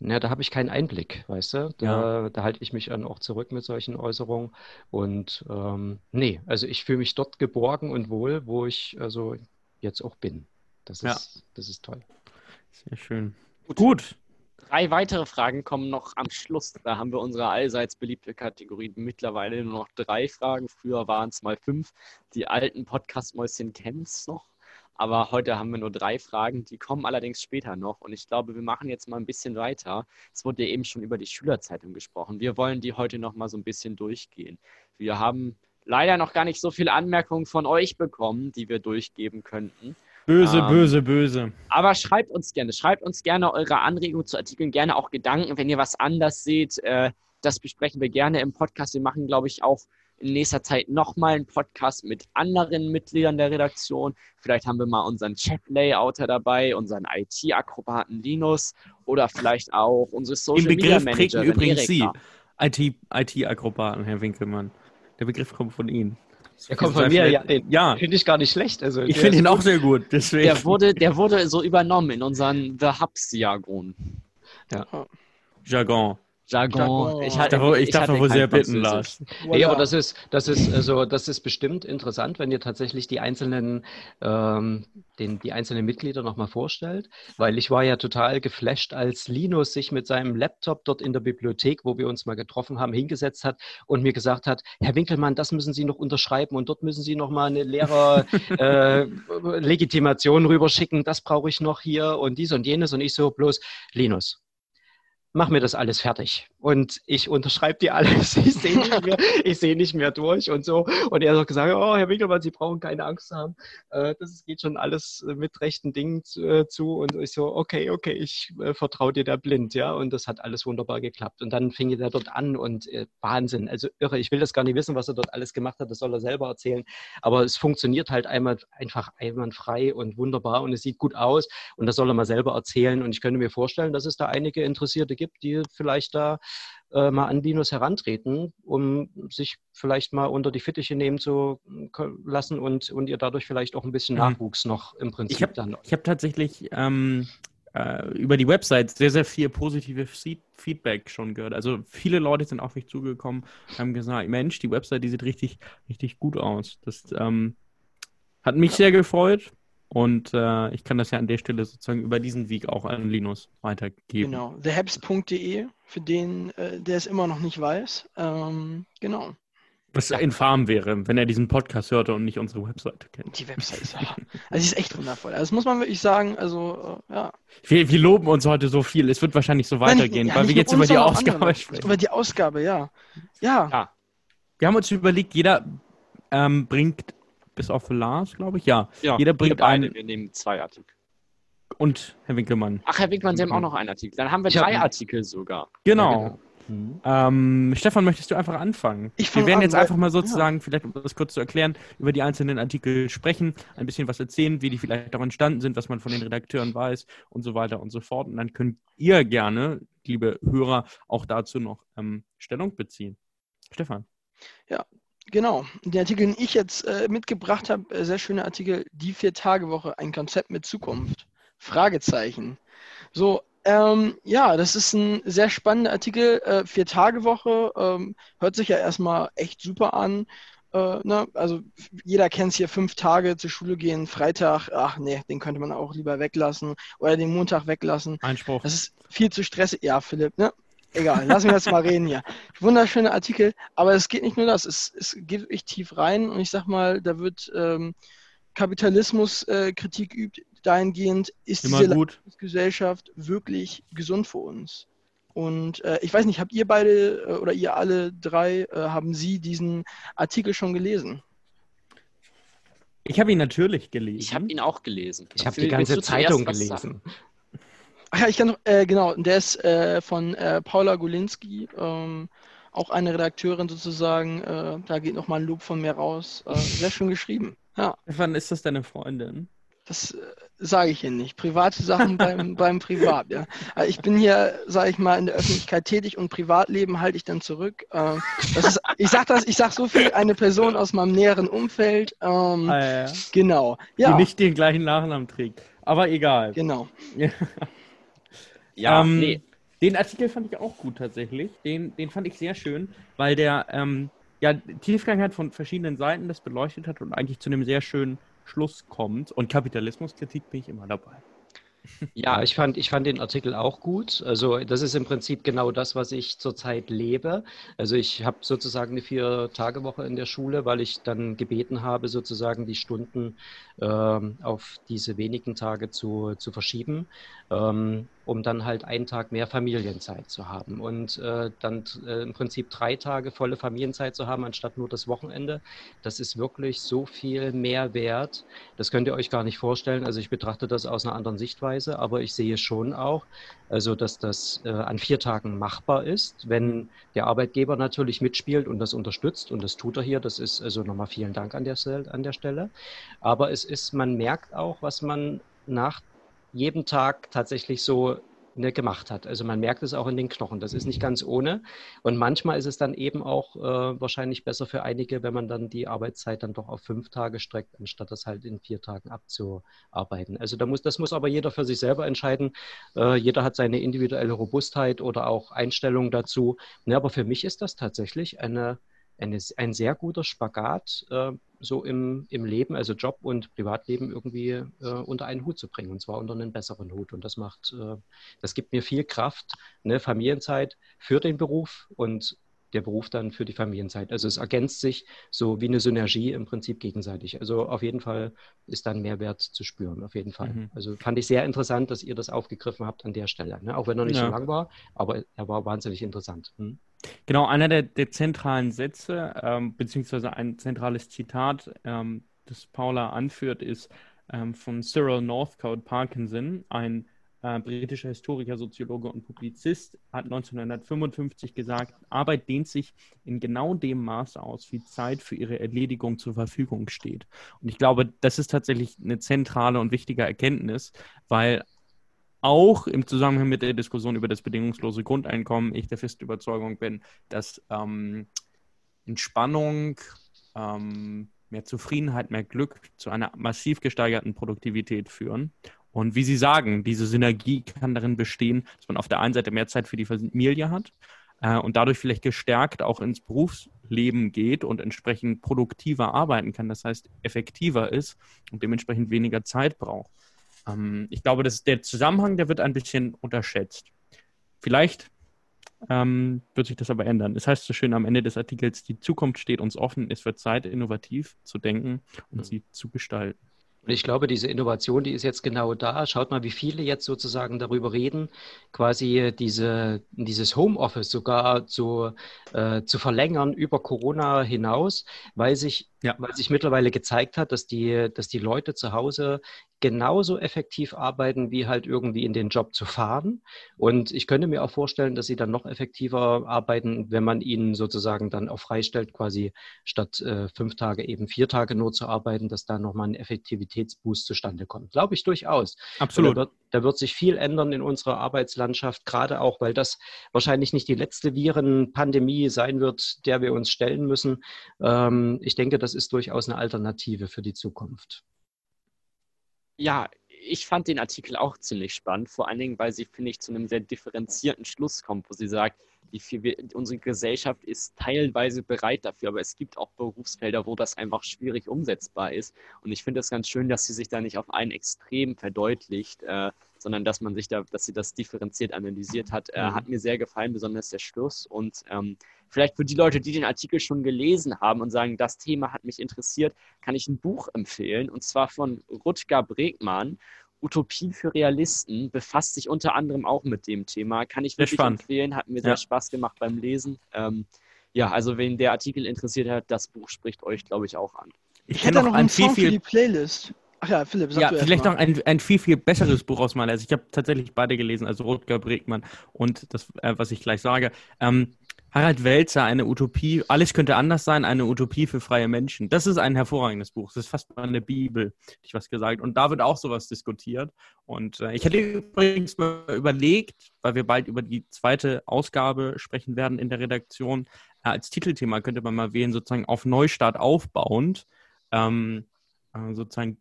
Ja, da habe ich keinen Einblick, weißt du? Da, da halte ich mich dann auch zurück mit solchen Äußerungen. Und ähm, nee, also ich fühle mich dort geborgen und wohl, wo ich also jetzt auch bin. Das Ja. ist, das ist toll. Sehr schön. Gut. Gut. Drei weitere Fragen kommen noch am Schluss. Da haben wir unsere allseits beliebte Kategorie mittlerweile nur noch drei Fragen. Früher waren es mal fünf. Die alten Podcast-Mäuschen kennen es noch. Aber heute haben wir nur drei Fragen. Die kommen allerdings später noch. Und ich glaube, wir machen jetzt mal ein bisschen weiter. Es wurde ja eben schon über die Schülerzeitung gesprochen. Wir wollen die heute noch mal so ein bisschen durchgehen. Wir haben leider noch gar nicht so viele Anmerkungen von euch bekommen, die wir durchgeben könnten. Böse, Ähm, böse, böse. Aber schreibt uns gerne, schreibt uns gerne eure Anregungen zu Artikeln, gerne auch Gedanken, wenn ihr was anders seht. Äh, das besprechen wir gerne im Podcast. Wir machen, glaube ich, auch in nächster Zeit nochmal einen Podcast mit anderen Mitgliedern der Redaktion. Vielleicht haben wir mal unseren Chat-Layouter dabei, unseren IT-Akrobaten Linus oder vielleicht auch unsere Den Social Media Begriff prägten Managerin übrigens Sie, Erika. IT IT-Akrobaten, Herr Winkelmann. Der Begriff kommt von Ihnen. Der kommt von mir, ja. Den Ja, finde ich gar nicht schlecht. Also ich finde ihn auch gut. sehr gut. Deswegen. Der wurde, der wurde so übernommen in unseren The Hubs-Jargon. Jargon. Jargon. Jargon. Ich ich hatte doch wohl kein sehr bitten Französisch. lassen. Nee, aber das ist, das ist, also, das ist bestimmt interessant, wenn ihr tatsächlich die einzelnen, ähm, den, die einzelnen Mitglieder nochmal vorstellt, weil ich war ja total geflasht, als Linus sich mit seinem Laptop dort in der Bibliothek, wo wir uns mal getroffen haben, hingesetzt hat und mir gesagt hat, Herr Winkelmann, das müssen Sie noch unterschreiben und dort müssen Sie noch mal eine Lehrer-Legitimation [laughs] rüberschicken, das brauche ich noch hier und dies und jenes und ich so bloß, Linus, mach mir das alles fertig. Und ich unterschreibe die alles. [laughs] Ich sehe nicht [laughs] mehr, ich sehe nicht mehr durch und so. Und er hat auch gesagt, oh, Herr Winkelmann, Sie brauchen keine Angst haben. Äh, das geht schon alles äh, mit rechten Dingen zu, äh, zu. Und ich so, okay, okay, ich vertraue dir da blind, ja. Und das hat alles wunderbar geklappt. Und dann fing er dort an und Wahnsinn. Also irre. Ich will das gar nicht wissen, was er dort alles gemacht hat. Das soll er selber erzählen. Aber es funktioniert halt einmal einfach einwandfrei und wunderbar und es sieht gut aus. Und das soll er mal selber erzählen. Und ich könnte mir vorstellen, dass es da einige Interessierte gibt, die vielleicht da äh, mal an Linus herantreten, um sich vielleicht mal unter die Fittiche nehmen zu lassen und, und ihr dadurch vielleicht auch ein bisschen Mhm. Nachwuchs noch im Prinzip Ich hab- dann. Ich habe tatsächlich ähm, äh, über die Website sehr, sehr viel positive Feed- Feedback schon gehört. Also viele Leute sind auf mich zugekommen, haben gesagt, Mensch, die Website, die sieht richtig, richtig gut aus. Das ähm, hat mich sehr gefreut. Und äh, ich kann das ja an der Stelle sozusagen über diesen Weg auch an Linus weitergeben. Genau, thehabs.de, für den, äh, der es immer noch nicht weiß. Ähm, genau. Was ja. infam wäre, wenn er diesen Podcast hörte und nicht unsere Webseite kennt. Die Webseite ist, [laughs] also sie ist echt wundervoll. Also das muss man wirklich sagen. Also, äh, ja. Wir, wir, loben uns heute so viel. Es wird wahrscheinlich so weitergehen, Nein, ja, weil wir jetzt über die Ausgabe andere. sprechen. Über die Ausgabe, ja. Ja. ja. Wir haben uns überlegt, jeder ähm, bringt, bis auf Lars, glaube ich, ja. ja jeder bringt einen. Wir nehmen zwei Artikel. Und Herr Winkelmann. Ach, Herr Winkelmann, Sie haben auch noch einen Artikel. Dann haben wir ich drei hab... Artikel sogar. Genau. Ja, genau. Mhm. Ähm, Stefan, möchtest du einfach anfangen? Ich Wir werden an, jetzt einfach mal sozusagen, ja. vielleicht um das kurz zu erklären, über die einzelnen Artikel sprechen, ein bisschen was erzählen, wie die vielleicht auch entstanden sind, was man von den Redakteuren weiß und so weiter und so fort. Und dann könnt ihr gerne, liebe Hörer, auch dazu noch ähm, Stellung beziehen. Stefan. Ja, Genau, den Artikel, den ich jetzt äh, mitgebracht habe, äh, sehr schöner Artikel, die Vier-Tage-Woche, ein Konzept mit Zukunft. Fragezeichen. So, ähm, ja, das ist ein sehr spannender Artikel. Äh, Vier-Tage-Woche ähm, hört sich ja erstmal echt super an. Äh, ne? Also jeder kennt es hier, fünf Tage zur Schule gehen, Freitag, ach nee, den könnte man auch lieber weglassen oder den Montag weglassen. Einspruch. Das ist viel zu stressig. Ja, Philipp, ne? Egal, lass mich jetzt mal reden hier. Wunderschöner Artikel, aber es geht nicht nur das, es, es geht wirklich tief rein und ich sag mal, da wird ähm, Kapitalismus äh, übt, dahingehend ist Immer diese gut. Gesellschaft wirklich gesund für uns. Und äh, ich weiß nicht, habt ihr beide äh, oder ihr alle drei, äh, haben Sie diesen Artikel schon gelesen? Ich habe ihn natürlich gelesen. Ich habe ihn auch gelesen. Ich habe die ganze Zeitung gelesen. Ach ja, ich kann noch, äh, genau, der ist äh, von äh, Paula Golinski, ähm, auch eine Redakteurin sozusagen. da geht nochmal ein Lob von mir raus. sehr schön geschrieben. Ja. Wann ist das deine Freundin? Das äh, sage ich Ihnen nicht. Private Sachen beim, [laughs] beim Privat, ja. Also ich bin hier, sage ich mal, in der Öffentlichkeit tätig und Privatleben halte ich dann zurück. Ist, ich sage das, ich sage so viel, eine Person aus meinem näheren Umfeld. Ähm, ah, ja, ja. Genau. Ja. Die nicht den gleichen Nachnamen trägt. Aber egal. Genau. [laughs] ja, ähm, nee. Den Artikel fand ich auch gut tatsächlich. Den, den fand ich sehr schön, weil der ähm, ja, Tiefgang hat von verschiedenen Seiten das beleuchtet hat und eigentlich zu einem sehr schönen Schluss kommt. Und Kapitalismuskritik bin ich immer dabei. Ja, ich fand, ich fand den Artikel auch gut. Also das ist im Prinzip genau das, was ich zurzeit lebe. Also ich habe sozusagen eine Vier-Tage-Woche in der Schule, weil ich dann gebeten habe, sozusagen die Stunden ähm, auf diese wenigen Tage zu, zu verschieben. Ähm, um dann halt einen Tag mehr Familienzeit zu haben und äh, dann äh, im Prinzip drei Tage volle Familienzeit zu haben, anstatt nur das Wochenende. Das ist wirklich so viel mehr wert. Das könnt ihr euch gar nicht vorstellen. Also ich betrachte das aus einer anderen Sichtweise, aber ich sehe schon auch, also dass das äh, an vier Tagen machbar ist, wenn der Arbeitgeber natürlich mitspielt und das unterstützt und das tut er hier. Das ist also nochmal vielen Dank an der, an der Stelle. Aber es ist, man merkt auch, was man nach jeden Tag tatsächlich so ne, gemacht hat. Also man merkt es auch in den Knochen. Das ist nicht ganz ohne. Und manchmal ist es dann eben auch äh, wahrscheinlich besser für einige, wenn man dann die Arbeitszeit dann doch auf fünf Tage streckt, anstatt das halt in vier Tagen abzuarbeiten. Also da muss, das muss aber jeder für sich selber entscheiden. Äh, jeder hat seine individuelle Robustheit oder auch Einstellung dazu. Ne, aber für mich ist das tatsächlich eine eine, ein sehr guter Spagat äh, so im, im Leben, also Job und Privatleben irgendwie äh, unter einen Hut zu bringen und zwar unter einen besseren Hut. Und das macht, äh, das gibt mir viel Kraft, ne, Familienzeit für den Beruf und der Beruf dann für die Familienzeit. Also es ergänzt sich so wie eine Synergie im Prinzip gegenseitig. Also auf jeden Fall ist dann Mehrwert zu spüren, auf jeden Fall. Mhm. Also fand ich sehr interessant, dass ihr das aufgegriffen habt an der Stelle. Ne? Auch wenn er nicht ja. so lang war, aber er war wahnsinnig interessant. Hm? Genau, einer der, der zentralen Sätze, ähm, beziehungsweise ein zentrales Zitat, ähm, das Paula anführt, ist ähm, von Cyril Northcote Parkinson, ein äh, britischer Historiker, Soziologe und Publizist, hat 1955 gesagt, Arbeit dehnt sich in genau dem Maße aus, wie Zeit für ihre Erledigung zur Verfügung steht. Und ich glaube, das ist tatsächlich eine zentrale und wichtige Erkenntnis, weil auch im Zusammenhang mit der Diskussion über das bedingungslose Grundeinkommen ich der festen Überzeugung bin, dass ähm, Entspannung, ähm, mehr Zufriedenheit, mehr Glück zu einer massiv gesteigerten Produktivität führen. Und wie Sie sagen, diese Synergie kann darin bestehen, dass man auf der einen Seite mehr Zeit für die Familie hat, äh, und dadurch vielleicht gestärkt auch ins Berufsleben geht und entsprechend produktiver arbeiten kann, das heißt effektiver ist und dementsprechend weniger Zeit braucht. Ähm, ich glaube, dass der Zusammenhang, der wird ein bisschen unterschätzt. Vielleicht ähm, wird sich das aber ändern. Es das heißt so schön am Ende des Artikels, die Zukunft steht uns offen, es wird Zeit, innovativ zu denken und mhm. sie zu gestalten. Und ich glaube, diese Innovation, die ist jetzt genau da. Schaut mal, wie viele jetzt sozusagen darüber reden, quasi diese, dieses Homeoffice sogar zu, äh, zu verlängern über Corona hinaus, weil sich, ja. weil sich mittlerweile gezeigt hat, dass die, dass die Leute zu Hause genauso effektiv arbeiten, wie halt irgendwie in den Job zu fahren. Und ich könnte mir auch vorstellen, dass sie dann noch effektiver arbeiten, wenn man ihnen sozusagen dann auch freistellt, quasi statt äh, fünf Tage eben vier Tage nur zu arbeiten, dass da nochmal ein Effektivitätsboost zustande kommt. Glaube ich durchaus. Absolut. Da wird, da wird, sich viel ändern in unserer Arbeitslandschaft, gerade auch, weil das wahrscheinlich nicht die letzte Virenpandemie sein wird, der wir uns stellen müssen. Ähm, ich denke, das ist durchaus eine Alternative für die Zukunft ja, ich fand den Artikel auch ziemlich spannend, vor allen Dingen, weil sie, finde ich, zu einem sehr differenzierten Schluss kommt, wo sie sagt, die, unsere Gesellschaft ist teilweise bereit dafür, aber es gibt auch Berufsfelder, wo das einfach schwierig umsetzbar ist. Und ich finde es ganz schön, dass sie sich da nicht auf ein Extrem verdeutlicht, äh, sondern dass man sich da, dass sie das differenziert analysiert hat. Äh, mhm. Hat mir sehr gefallen, besonders der Schluss. Und ähm, vielleicht für die Leute, die den Artikel schon gelesen haben und sagen, das Thema hat mich interessiert, kann ich ein Buch empfehlen, und zwar von Rutger Bregmann. Utopie für Realisten befasst sich unter anderem auch mit dem Thema. Kann ich wirklich empfehlen, hat mir sehr ja. Spaß gemacht beim Lesen. Ähm, ja, also wenn der Artikel interessiert hat, das Buch spricht euch, glaube ich, auch an. Ich, hätte noch ein viel, viel für die Playlist. Ach ja, Philipp, sag ja, du vielleicht noch ein, ein viel, viel besseres Buch aus meiner. Also ich habe tatsächlich beide gelesen, also Rutger Bregmann und das, äh, was ich gleich sage. Ähm, Harald Welzer, eine Utopie, alles könnte anders sein, eine Utopie für freie Menschen. Das ist ein hervorragendes Buch. Das ist fast mal eine Bibel, hätte ich was gesagt. Und da wird auch sowas diskutiert. Und äh, ich hätte übrigens mal überlegt, weil wir bald über die zweite Ausgabe sprechen werden in der Redaktion, äh, als Titelthema könnte man mal wählen, sozusagen auf Neustart aufbauend, ähm, äh, sozusagen,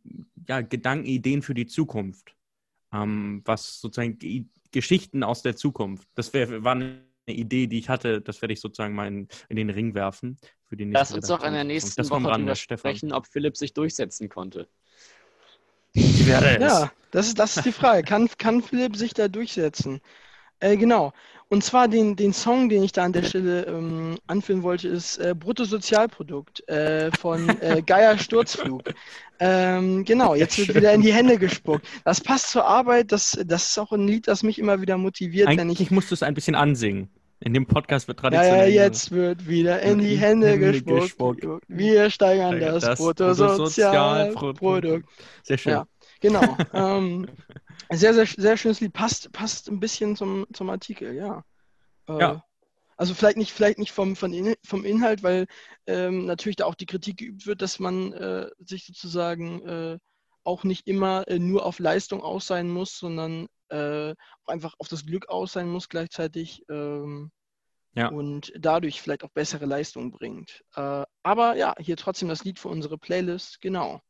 ja, Gedanken, Ideen für die Zukunft. Ähm, was sozusagen Geschichten aus der Zukunft. Das wär, war eine Idee, die ich hatte, das werde ich sozusagen mal in, in den Ring werfen. Für die Lass uns doch in der nächsten das Woche darüber sprechen, ob Philipp sich durchsetzen konnte. Ja, das ist, das ist die Frage. Kann, kann Philipp sich da durchsetzen? Äh, genau. Und zwar den, den Song, den ich da an der Stelle ähm, anführen wollte, ist äh, Bruttosozialprodukt äh, von äh, [laughs] Geier Sturzflug. Ähm, genau, jetzt wird wieder in die Hände gespuckt. Das passt zur Arbeit, das, das ist auch ein Lied, das mich immer wieder motiviert. Eigentlich wenn ich musst du es ein bisschen ansingen. In dem Podcast wird traditionell. Ja, jetzt wird wieder in die Hände, Hände gespuckt. gespuckt. Wir steigern das, das Bruttosozialprodukt. Bruttosozial Sehr schön. Ja, genau. ähm, sehr, sehr, sehr schönes Lied. Passt, passt ein bisschen zum, zum Artikel, ja. Äh, ja. Also vielleicht nicht, vielleicht nicht vom, von, vom Inhalt, weil ähm, natürlich da auch die Kritik geübt wird, dass man äh, sich sozusagen äh, auch nicht immer äh, nur auf Leistung aus sein muss, sondern äh, einfach auf das Glück aus sein muss gleichzeitig ähm, ja. und dadurch vielleicht auch bessere Leistungen bringt. Äh, aber ja, hier trotzdem das Lied für unsere Playlist, genau.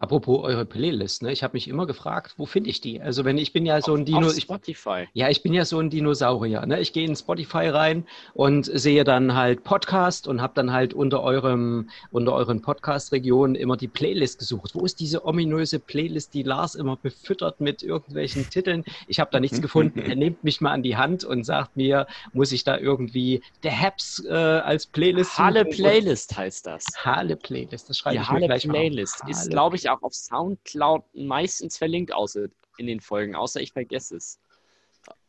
Apropos eure Playlist, ne? Ich habe mich immer gefragt, wo finde ich die? Also wenn ich bin ja so ein Dino, Spotify. ja, ich bin ja so ein Dinosaurier. Ne? Ich gehe in Spotify rein und sehe dann halt Podcast und habe dann halt unter eurem unter euren Podcast-Regionen immer die Playlist gesucht. Wo ist diese ominöse Playlist, die Lars immer befüttert mit irgendwelchen Titeln? Ich habe da nichts gefunden. Er [laughs] nimmt mich mal an die Hand und sagt mir, muss ich da irgendwie der Haps äh, als Playlist? Halle Playlist heißt das. Halle Playlist. Das schreibe ja, ich Halle mir gleich Playlist mal. ist glaube ich, auch auf Soundcloud meistens verlinkt außer in den Folgen, außer ich vergesse es.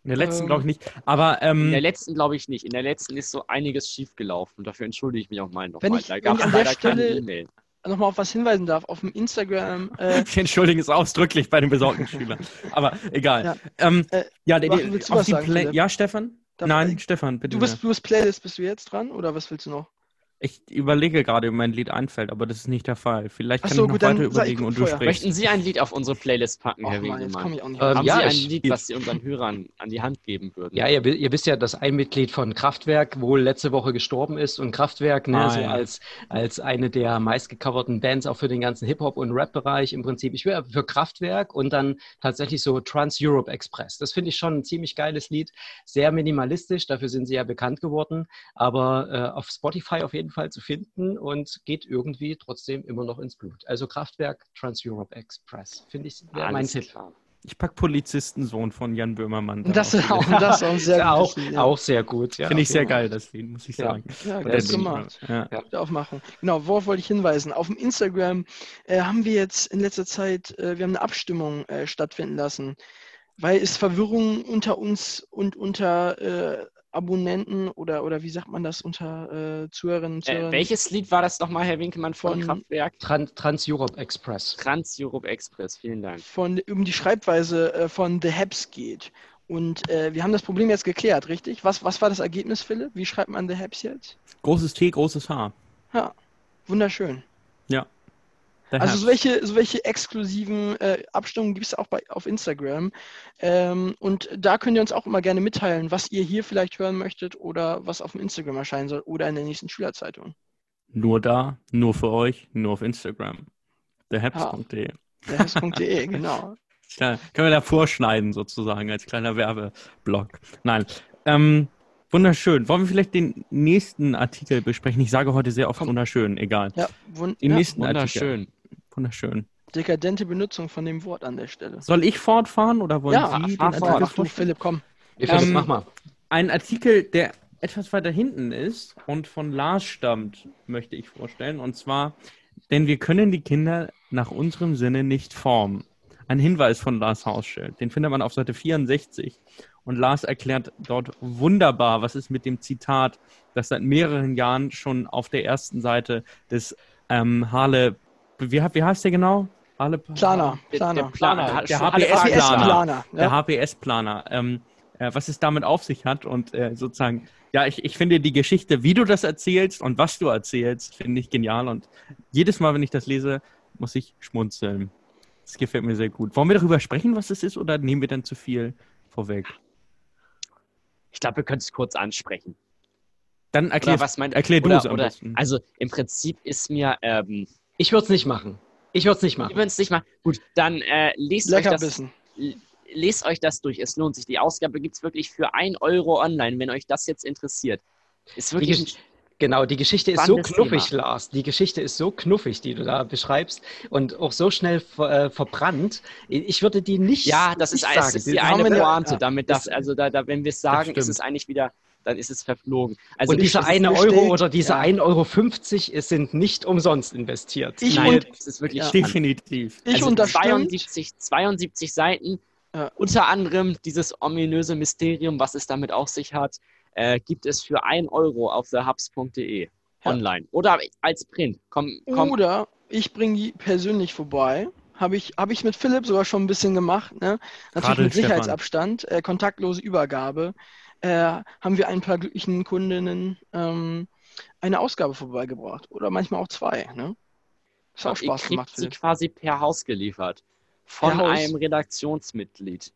In der letzten ähm, glaube ich nicht. Aber ähm, in der letzten glaube ich nicht. In der letzten ist so einiges schiefgelaufen. Dafür entschuldige ich mich auch mal nochmal. Da gab es leider keine E-Mail. Nochmal auf was hinweisen darf, auf dem Instagram. Äh, [laughs] ich entschuldige es ausdrücklich bei den besorgten Schülern. Aber egal. Ja, ähm, äh, ja, die, die, sagen, ja Stefan? Darf Nein, ich, Stefan, bitte. Du bist, du bist Playlist, bist du jetzt dran oder was willst du noch? Ich überlege gerade, wie mein Lied einfällt, aber das ist nicht der Fall. Vielleicht kann so, ich noch gut, weiter überlegen und du vorher. sprichst. Möchten Sie ein Lied auf unsere Playlist packen, Och, Herr Mann, jetzt komme Winkelmann? ich auch nicht Ähm. Haben ja, Sie ein ich- Lied, was Sie unseren Hörern an die Hand geben würden? Ja, ihr, ihr wisst ja, dass ein Mitglied von Kraftwerk wohl letzte Woche gestorben ist und Kraftwerk, ne, Ah, so ja. als, als eine der meistgecoverten Bands auch für den ganzen Hip-Hop- und Rap-Bereich im Prinzip. Ich wäre für Kraftwerk und dann tatsächlich so Trans-Europe Express. Das finde ich schon ein ziemlich geiles Lied. Sehr minimalistisch, dafür sind sie ja bekannt geworden, aber äh, auf Spotify auf jeden Fall zu finden und geht irgendwie trotzdem immer noch ins Blut. Also Kraftwerk Trans-Europe Express. Finde ich wäre mein Tipp. klar. Ich pack Polizistensohn von Jan Böhmermann. Und das ist auch, das ist auch [laughs] sehr Ja, auch, Lied, ja. auch sehr gut. Ja, Finde ich sehr jeden Fall. geil, das Lied, muss ich Ja. sagen. Ja, gut gemacht. Ja. Gut aufmachen. Genau, worauf wollte ich hinweisen? Auf dem Instagram äh, haben wir jetzt in letzter Zeit, äh, wir haben eine Abstimmung äh, stattfinden lassen, weil es Verwirrung unter uns und unter äh, Abonnenten oder, oder wie sagt man das, unter äh, Zuhörerinnen und Äh, Zuhörern welches Lied war das nochmal, Herr Winkelmann, von Von- Kraftwerk? Trans, Trans-Europe Express. Trans-Europe Express, vielen Dank. von, um die Schreibweise äh, von The Haps geht. Und äh, wir haben das Problem jetzt geklärt, richtig? Was, was war das Ergebnis, Philipp? Wie schreibt man The Haps jetzt? Großes T, großes H. Ja, wunderschön. Der Also Herbst. solche, solche exklusiven äh, Abstimmungen gibt es auch bei, auf Instagram. Ähm, und da könnt ihr uns auch immer gerne mitteilen, was ihr hier vielleicht hören möchtet oder was auf dem Instagram erscheinen soll oder in der nächsten Schülerzeitung. Nur da, nur für euch, nur auf Instagram. TheHaps.de. Derhaps.de, [laughs] genau. Ja, können wir da vorschneiden sozusagen als kleiner Werbeblock. Nein. Ähm, wunderschön. Wollen wir vielleicht den nächsten Artikel besprechen? Ich sage heute sehr oft Komm. wunderschön, egal. Ja, wun Den ja, nächsten Artikel. Wunderschön. Dekadente Benutzung von dem Wort an der Stelle. Soll ich fortfahren oder wollen Ja, Sie fahr den fort. Du? Philipp, komm. Ich Ähm, mach mal. Ein Artikel, der etwas weiter hinten ist und von Lars stammt, möchte ich vorstellen. Und zwar, denn wir können die Kinder nach unserem Sinne nicht formen. Ein Hinweis von Lars Hausschild. Den findet man auf Seite 64. Und Lars erklärt dort wunderbar, was ist mit dem Zitat, das seit mehreren Jahren schon auf der ersten Seite des ähm, Harle, wie, wie heißt der genau? Harle Planer, Der, der Planer. Planer. Der Schon- HPS alle Planer. Planer. der Ja. HPS-Planer, ähm, äh, was es damit auf sich hat und äh, sozusagen, ja, ich, ich finde die Geschichte, wie du das erzählst und was du erzählst, finde ich genial und jedes Mal, wenn ich das lese, muss ich schmunzeln. Das gefällt mir sehr gut. Wollen wir darüber sprechen, was es ist oder nehmen wir dann zu viel vorweg? Ich glaube, wir können es kurz ansprechen. Dann erklär, Oder was erklär du oder, es am oder, besten. Also im Prinzip ist mir, ähm, Ich würde es nicht machen. Ich würde es nicht machen. würden es nicht mal. Gut, dann äh, lest euch das. Lest euch das durch. Es lohnt sich. Die Ausgabe gibt es wirklich für 1 Euro online, wenn euch das jetzt interessiert. Ist Die wirklich. Gesch- Genau, die Geschichte ist so knuffig, Thema. Lars. Die Geschichte ist so knuffig, die du da beschreibst und auch so schnell ver, äh, verbrannt. Ich würde die nicht. ja, das nicht ist, sagen. ist Die die eine Pointe. ja. Damit das, also da, da wenn wir es sagen, ist es eigentlich wieder, dann ist es verflogen. Also und dieser ist eine bestellt. Euro oder diese Ja. 1,50 Euro 50 ist- sind nicht umsonst investiert. Ich Nein, und es ist wirklich Ja. Definitiv. ich also unterstütze. 72, 72 Seiten, Ja. unter anderem dieses ominöse Mysterium, was es damit auf sich hat, äh, gibt es für 1 Euro auf thehubs.de Ja. online oder als Print. Komm, komm. Oder ich bringe die persönlich vorbei. Habe ich, hab ich mit Philipp sogar schon ein bisschen gemacht. Ne? Natürlich Gerade mit. Sicherheitsabstand, äh, kontaktlose Übergabe. Äh, haben wir ein paar glücklichen Kundinnen ähm, eine Ausgabe vorbeigebracht. Oder manchmal auch zwei. Ne? Das hat auch ihr Spaß gemacht, sie quasi per Haus geliefert. Von Per Haus. einem Redaktionsmitglied.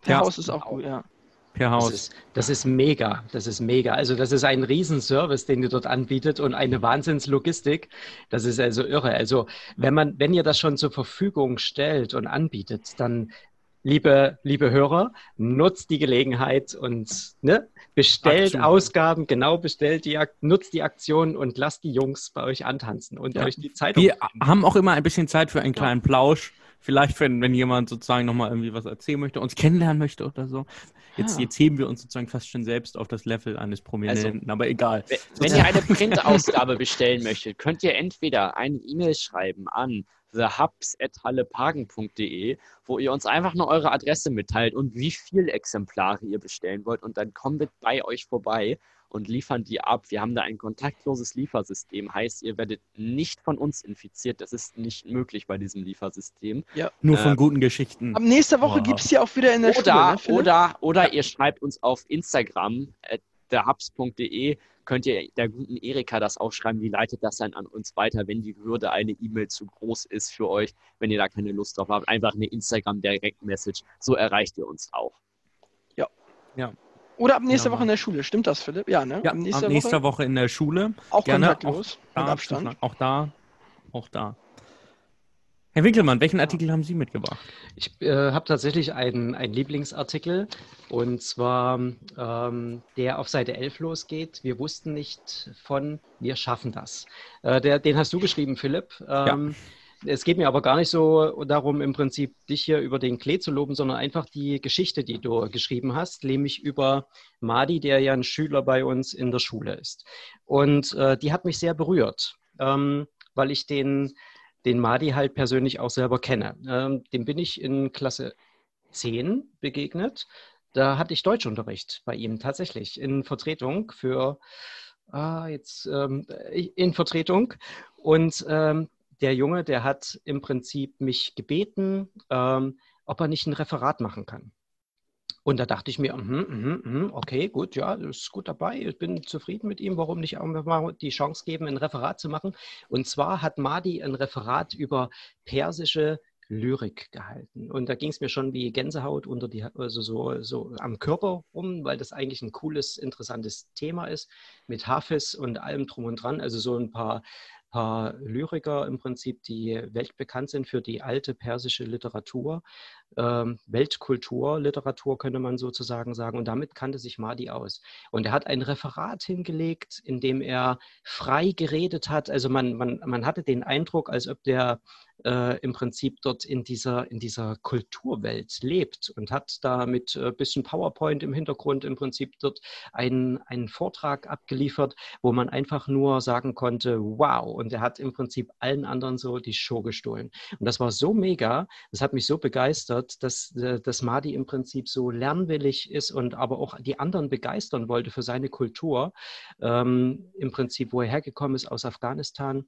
Per Ja. Haus ist auch gut, ja. Per Das Haus. ist, das ist mega. Das ist mega. Also, das ist ein Riesenservice, den ihr dort anbietet und eine Wahnsinnslogistik. Das ist also irre. Also, wenn man, wenn ihr das schon zur Verfügung stellt und anbietet, dann, liebe, liebe Hörer, nutzt die Gelegenheit und ne, bestellt Aktion. Ausgaben, genau bestellt die, nutzt die Aktion und lasst die Jungs bei euch antanzen und Ja. euch die Zeitung. Wir haben auch immer ein bisschen Zeit für einen kleinen Plausch. Vielleicht, wenn, wenn jemand sozusagen nochmal irgendwie was erzählen möchte, uns kennenlernen möchte oder so. Jetzt, Ja. jetzt heben wir uns sozusagen fast schon selbst auf das Level eines Prominenten, aber egal. Wenn- ihr eine [laughs] Printausgabe bestellen möchtet, könnt ihr entweder eine E-Mail schreiben an thehubs.hallepagen.de, wo ihr uns einfach nur eure Adresse mitteilt und wie viel Exemplare ihr bestellen wollt und dann kommen wir bei euch vorbei und liefern die ab. Wir haben da ein kontaktloses Liefersystem, heißt, ihr werdet nicht von uns infiziert. Das ist nicht möglich bei diesem Liefersystem. Nur von äh, guten Geschichten. Ab nächster Woche Wow. gibt es ja auch wieder in der Schule, Oder, ne, Philipp? oder, oder ihr schreibt uns auf Instagram, äh, podcast.hubs.de könnt ihr der guten Erika das auch schreiben. Die leitet das dann an uns weiter, wenn die Hürde eine E-Mail zu groß ist für euch, wenn ihr da keine Lust drauf habt. Einfach eine Instagram-Direct-Message. So erreicht ihr uns auch. Ja. Ja. Oder ab nächster Ja, Woche in der Schule. Stimmt das, Philipp? Ja, ne? Ja, ab ab nächster nächster Woche Woche in der Schule. auch gerne kontaktlos, Da mit Abstand. Auch da. Auch da. Herr Winkelmann, welchen Artikel haben Sie mitgebracht? Ich äh, habe tatsächlich einen, einen Lieblingsartikel und zwar ähm, der auf Seite 11 losgeht. Wir wussten nicht von, wir schaffen das. Äh, der, den hast du geschrieben, Philipp. Ähm, Es geht mir aber gar nicht so darum, im Prinzip dich hier über den Klee zu loben, sondern einfach die Geschichte, die du geschrieben hast, nämlich über Madi, der ja ein Schüler bei uns in der Schule ist. Und äh, die hat mich sehr berührt, ähm, weil ich den den Madi halt persönlich auch selber kenne. Ähm, dem bin ich in Klasse 10 begegnet. Da hatte ich Deutschunterricht bei ihm tatsächlich in Vertretung für ah, jetzt ähm, in Vertretung. Und ähm, der Junge, der hat im Prinzip mich gebeten, ähm, ob er nicht ein Referat machen kann. Und da dachte ich mir, mhm, mhm, mhm, okay, gut, ja, das ist gut dabei. Ich bin zufrieden mit ihm. Warum nicht auch mal die Chance geben, ein Referat zu machen? Und zwar hat Madi ein Referat über persische Lyrik gehalten. Und da ging es mir schon wie Gänsehaut unter die, also so, so am Körper rum, weil das eigentlich ein cooles, interessantes Thema ist mit Hafiz und allem drum und dran. Also so ein paar paar Lyriker im Prinzip, die weltbekannt sind für die alte persische Literatur, ähm, Weltkulturliteratur könnte man sozusagen sagen. Und damit kannte sich Mahdi aus. Und er hat ein Referat hingelegt, in dem er frei geredet hat. Also man, man, man hatte den Eindruck, als ob der äh, im Prinzip dort in dieser, in dieser Kulturwelt lebt und hat da mit ein äh, bisschen PowerPoint im Hintergrund im Prinzip dort einen, einen Vortrag abgeliefert, wo man einfach nur sagen konnte, wow. Und er hat im Prinzip allen anderen so die Show gestohlen. Und das war so mega, das hat mich so begeistert, dass, äh, dass Madi im Prinzip so lernwillig ist und aber auch die anderen begeistern wollte für seine Kultur. Ähm, Im Prinzip, wo er hergekommen ist aus Afghanistan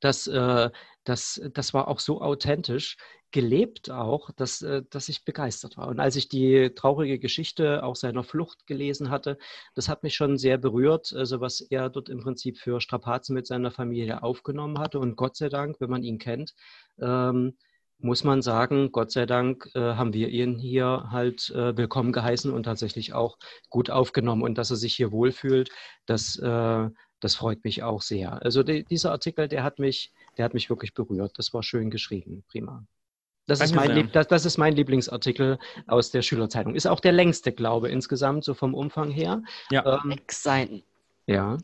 das, äh, das, das war auch so authentisch gelebt auch, dass, äh, dass ich begeistert war. Und als ich die traurige Geschichte auch seiner Flucht gelesen hatte, das hat mich schon sehr berührt, also was er dort im Prinzip für Strapazen mit seiner Familie aufgenommen hatte. Und Gott sei Dank, wenn man ihn kennt, ähm, muss man sagen, Gott sei Dank äh, haben wir ihn hier halt äh, willkommen geheißen und tatsächlich auch gut aufgenommen. Und dass er sich hier wohlfühlt, das, äh, das freut mich auch sehr. Also die, dieser Artikel, der hat mich, der hat mich wirklich berührt. Das war schön geschrieben, prima. Das ist, mein Lieb, das, das ist mein Lieblingsartikel aus der Schülerzeitung. Ist auch der längste, glaube ich, insgesamt, so vom Umfang her. Ja, Ähm, sechs Seiten. ja.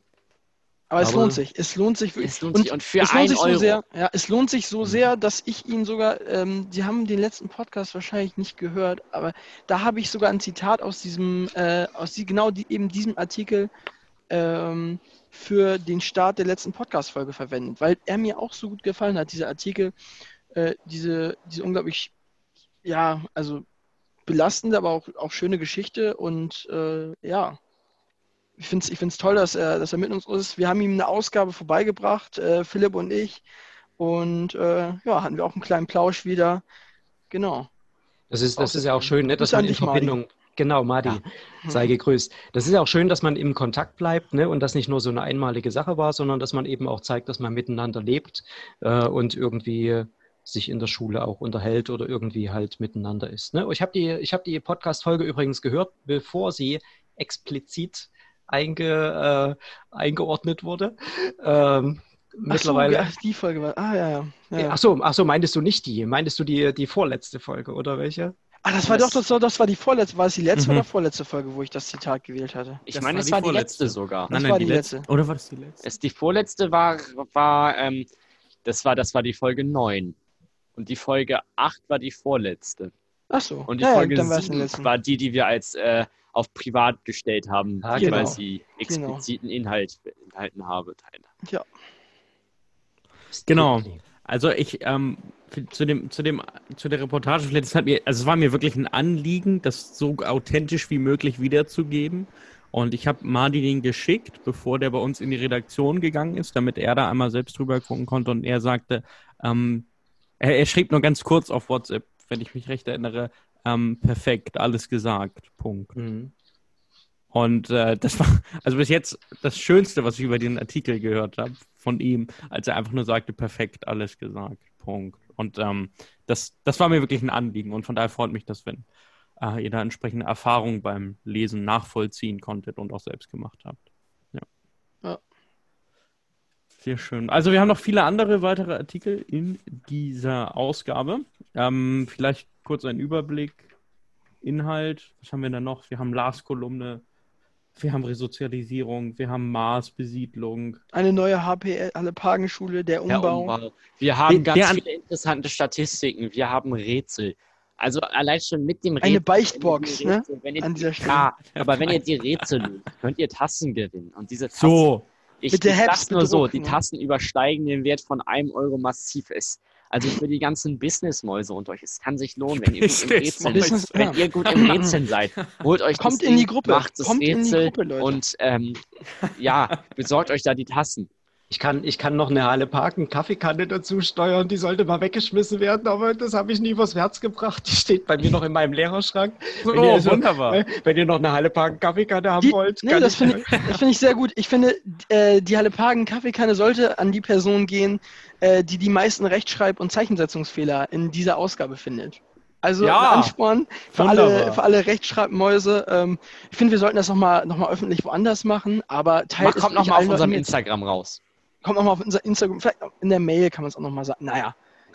Aber es Aber- für sich. Es lohnt sich wirklich. Es lohnt sich. Und für es lohnt sich Euro. so sehr, ja, es lohnt sich so Mhm. sehr, dass ich ihn sogar, ähm, die haben den letzten Podcast wahrscheinlich nicht gehört, aber da habe ich sogar ein Zitat aus diesem, äh, aus die, genau die, eben diesem Artikel ähm, für den Start der letzten Podcast-Folge verwendet, weil er mir auch so gut gefallen hat, dieser Artikel, äh, diese, diese unglaublich, ja, also belastende, aber auch, auch schöne Geschichte und äh, ja, ich finde es ich find's toll, dass er, dass er mit uns ist. Wir haben ihm eine Ausgabe vorbeigebracht, äh, Philipp und ich. Und äh, ja, hatten wir auch einen kleinen Plausch wieder. Genau. Das ist, das Auch ist ja auch schön, ne, dass man in. Verbindung. Genau, Madi, Ja. sei gegrüßt. Das ist ja auch schön, dass man im Kontakt bleibt ne, und das nicht nur so eine einmalige Sache war, sondern dass man eben auch zeigt, dass man miteinander lebt äh, und irgendwie sich in der Schule auch unterhält oder irgendwie halt miteinander ist. Ne? Ich habe die, ich hab die Podcast-Folge übrigens gehört, bevor sie explizit einge, äh, eingeordnet wurde. Ähm, mittlerweile. Ach so, die Folge war. Ah, ja, ja. ja, ja. Ach so, ach so, meintest du nicht die? Meintest du die, die vorletzte Folge oder welche? Ah, das war das- doch, das, war- das war die vorletzte. War es die letzte Mhm. oder vorletzte Folge, wo ich das Zitat gewählt hatte? Ich Das meine, war es die war die vorletzte. letzte sogar. Das nein, war nein, die die letzte. letzte. Oder war das die letzte? Es, die vorletzte war, war, ähm, das war, das war die Folge 9. Und die Folge 8 war die vorletzte. Ach so. Und die ja, Folge ja, dann war es die 7 letzte. war die, die wir als äh, auf privat gestellt haben, Ah, die, weil genau. sie expliziten Inhalt beinhalten habe. Teile. Genau. Also ich ähm, zu dem zu dem zu der Reportage vielleicht, das hat mir also es war mir wirklich ein Anliegen, das so authentisch wie möglich wiederzugeben. Und ich habe Madi den geschickt, bevor der bei uns in die Redaktion gegangen ist, damit er da einmal selbst drüber gucken konnte. Und er sagte, ähm, er, er schrieb nur ganz kurz auf WhatsApp, wenn ich mich recht erinnere, ähm, perfekt, alles gesagt. Punkt. Mhm. Und äh, das war also bis jetzt das Schönste, was ich über den Artikel gehört habe von ihm, als er einfach nur sagte, perfekt alles gesagt. Punkt. Und ähm, das, das war mir wirklich ein Anliegen. Und von daher freut mich das, wenn äh, ihr da entsprechende Erfahrungen beim Lesen nachvollziehen konntet und auch selbst gemacht habt. Ja. ja. Sehr schön. Also wir haben noch viele andere weitere Artikel in dieser Ausgabe. Ähm, vielleicht kurz ein Überblick. Inhalt, was haben wir da noch? Wir haben Lars-Kolumne, wir haben Resozialisierung, wir haben Mars-Besiedlung. Eine neue HPL, alle Pagenschule, der Umbau. Der Umbau. Wir haben der, ganz der viele interessante Statistiken, wir haben Rätsel. Also allein schon mit dem Rätsel. Eine Beichtbox, ne? Wenn ihr, An dieser Stelle. Ja, aber wenn ihr die Rätsel löst, könnt ihr Tassen gewinnen. Und diese Tassen, so. Ich, ich sag's nur so, die Tassen übersteigen den Wert von einem Euro massiv. Es, also für die ganzen Businessmäuse unter euch, es kann sich lohnen, wenn ihr gut im Rätseln, [laughs] wenn ihr gut im Rätseln seid. [laughs] Holt euch Kommt das in die Gruppe. macht das Kommt Rätsel Gruppe, und ähm, ja, besorgt euch da die Tassen. Ich kann, ich kann noch eine Halle Parken, Kaffeekanne dazu steuern, die sollte mal weggeschmissen werden, aber das habe ich nie übers Herz gebracht. Die steht bei mir noch in meinem Lehrerschrank. Wenn oh, wunderbar. Äh, wenn ihr noch eine Halle Parken, Kaffeekanne haben die, wollt. Nee, das finde ich, find ich sehr gut. Ich finde, äh, die Halle Parken, Kaffeekanne sollte an die Person gehen, äh, die die meisten Rechtschreib- und Zeichensetzungsfehler in dieser Ausgabe findet. Also ja, ein Ansporn für alle, für alle Rechtschreibmäuse. Ähm, ich finde, wir sollten das nochmal noch mal öffentlich woanders machen, aber teilt Mach, es kommt nochmal auf unserem Instagram raus. Kommt nochmal auf unser Instagram, vielleicht in der Mail kann man es auch nochmal sagen. Naja,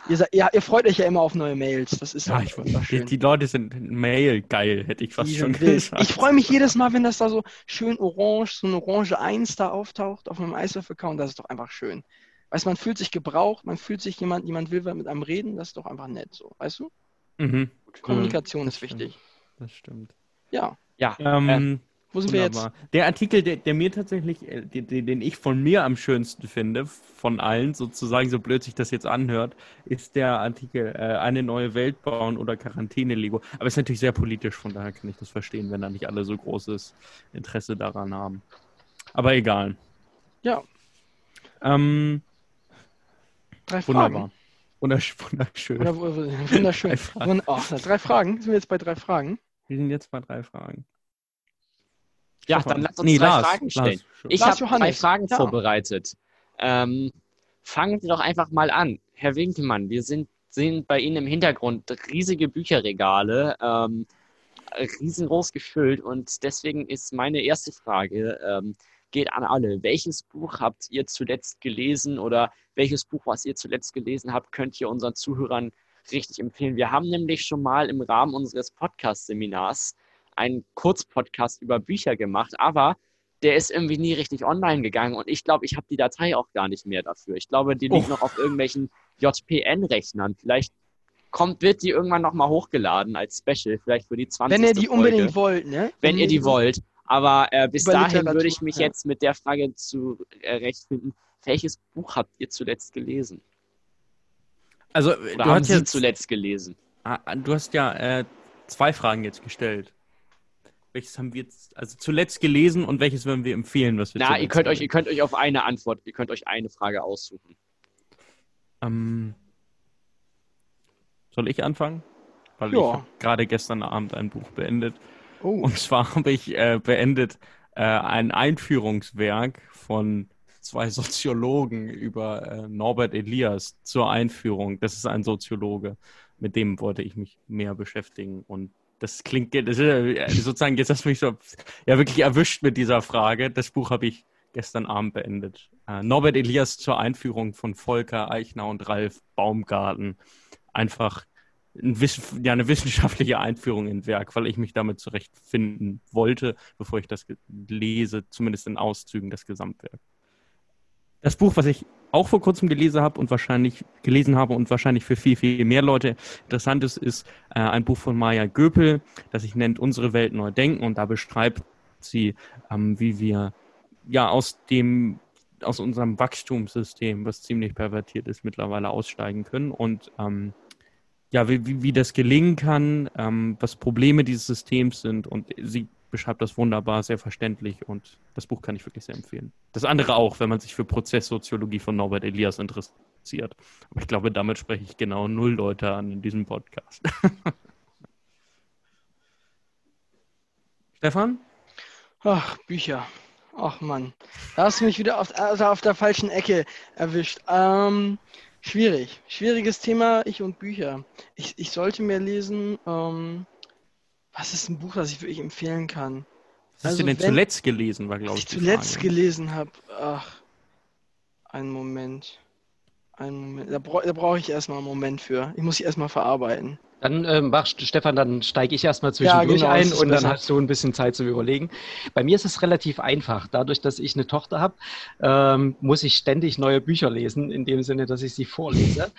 ihr, ja, ihr, freut euch ja immer auf neue Mails. Das ist ja, ich, schön. Die, die, Leute sind Mail geil, hätte ich fast die schon gesagt. Ich freue mich jedes Mal, wenn das da so schön orange, so eine orange 1 da auftaucht auf meinem Eiswürfel-Account. Das ist doch einfach schön. Weißt man fühlt sich gebraucht, man fühlt sich jemand, jemand will mit einem reden, das ist doch einfach nett so, weißt du? Mhm. Kommunikation mhm. ist wichtig. Das stimmt. Ja. Ja. Ähm, wo sind Wunderbar. wir jetzt? Der Artikel, der, der mir tatsächlich, äh, den, den, ich von mir am schönsten finde, von allen sozusagen, so blöd sich das jetzt anhört, ist der Artikel äh, Eine neue Welt bauen oder Quarantäne-Lego. Aber ist natürlich sehr politisch, von daher kann ich das verstehen, wenn da nicht alle so großes Interesse daran haben. Aber egal. Ja. Ähm, Drei Fragen. Wunderschön. Oder, wunderschön. [laughs] Drei Fragen. Oh, drei Fragen. Sind wir jetzt bei drei Fragen? Wir sind jetzt bei drei Fragen. Ja, dann lass uns nee, drei Lars, Fragen stellen. Lars, ich habe drei Fragen ja. vorbereitet. Ähm, fangen Sie doch einfach mal an. Herr Winkelmann, wir sind, sehen bei Ihnen im Hintergrund riesige Bücherregale, ähm, riesengroß gefüllt und deswegen ist meine erste Frage, ähm, geht an alle. Welches Buch habt ihr zuletzt gelesen oder welches Buch, was ihr zuletzt gelesen habt, könnt ihr unseren Zuhörern richtig empfehlen? Wir haben nämlich schon mal im Rahmen unseres Podcast-Seminars einen Kurzpodcast über Bücher gemacht, aber der ist irgendwie nie richtig online gegangen und ich glaube, ich habe die Datei auch gar nicht mehr dafür. Ich glaube, die liegt oh. noch auf irgendwelchen JPN-Rechnern. Vielleicht kommt, wird die irgendwann nochmal hochgeladen als Special, vielleicht für die 20. Wenn ihr die Folge. unbedingt wollt, ne? Wenn, Wenn ihr die wollt. Aber äh, bis dahin würde ich mich ja. jetzt mit der Frage zurechtfinden, äh, welches Buch habt ihr zuletzt gelesen? Also, Oder du hast jetzt zuletzt gelesen. Ah, du hast ja äh, zwei Fragen jetzt gestellt. Welches haben wir jetzt, also zuletzt gelesen und welches würden wir empfehlen, was wir Na, ihr könnt euch, ihr könnt euch auf eine Antwort, ihr könnt euch eine Frage aussuchen. Ähm, soll ich anfangen? Weil ja. ich habe gerade gestern Abend ein Buch beendet. Oh. Und zwar [laughs] habe ich äh, beendet äh, ein Einführungswerk von zwei Soziologen über äh, Norbert Elias zur Einführung. Das ist ein Soziologe. Mit dem wollte ich mich mehr beschäftigen und das klingt das ist, sozusagen, jetzt hast du mich so ja wirklich erwischt mit dieser Frage. Das Buch habe ich gestern Abend beendet. Äh, Norbert Elias zur Einführung von Volker Eichner und Ralf Baumgarten. Einfach ein ja, eine wissenschaftliche Einführung in Werk, weil ich mich damit zurechtfinden wollte, bevor ich das lese, zumindest in Auszügen das Gesamtwerk. Das Buch, was ich auch vor kurzem gelesen habe und wahrscheinlich gelesen habe und wahrscheinlich für viel, viel mehr Leute interessant ist, ist äh, ein Buch von Maya Göpel, das sich nennt Unsere Welt neu denken. Und da beschreibt sie, ähm, wie wir ja aus dem aus unserem Wachstumssystem, was ziemlich pervertiert ist, mittlerweile aussteigen können. Und ähm, ja, wie, wie das gelingen kann, ähm, was Probleme dieses Systems sind. Und sie beschreibt das wunderbar, sehr verständlich und das Buch kann ich wirklich sehr empfehlen. Das andere auch, wenn man sich für Prozesssoziologie von Norbert Elias interessiert. Aber ich glaube, damit spreche ich genau null Leute an in diesem Podcast. [laughs] Stefan? Ach, Bücher. Ach Mann. Da hast du mich wieder auf, also auf der falschen Ecke erwischt. Ähm, schwierig. Schwieriges Thema, ich und Bücher. Ich, ich sollte mehr lesen. Ähm, was ist ein Buch, das ich wirklich empfehlen kann? Was hast Also du denn wenn- zuletzt gelesen, war, glaube Was ich, ich die zuletzt Frage. gelesen habe. Ach, einen Moment. Einen Moment. Da, bra da brauche ich erstmal einen Moment für. Ich muss sie erstmal verarbeiten. Dann ähm, mach, Stefan, dann steige ich erstmal zwischendurch genau, ein und dann besser. hast du ein bisschen Zeit zum Überlegen. Bei mir ist es relativ einfach. Dadurch, dass ich eine Tochter habe, ähm, muss ich ständig neue Bücher lesen, in dem Sinne, dass ich sie vorlese.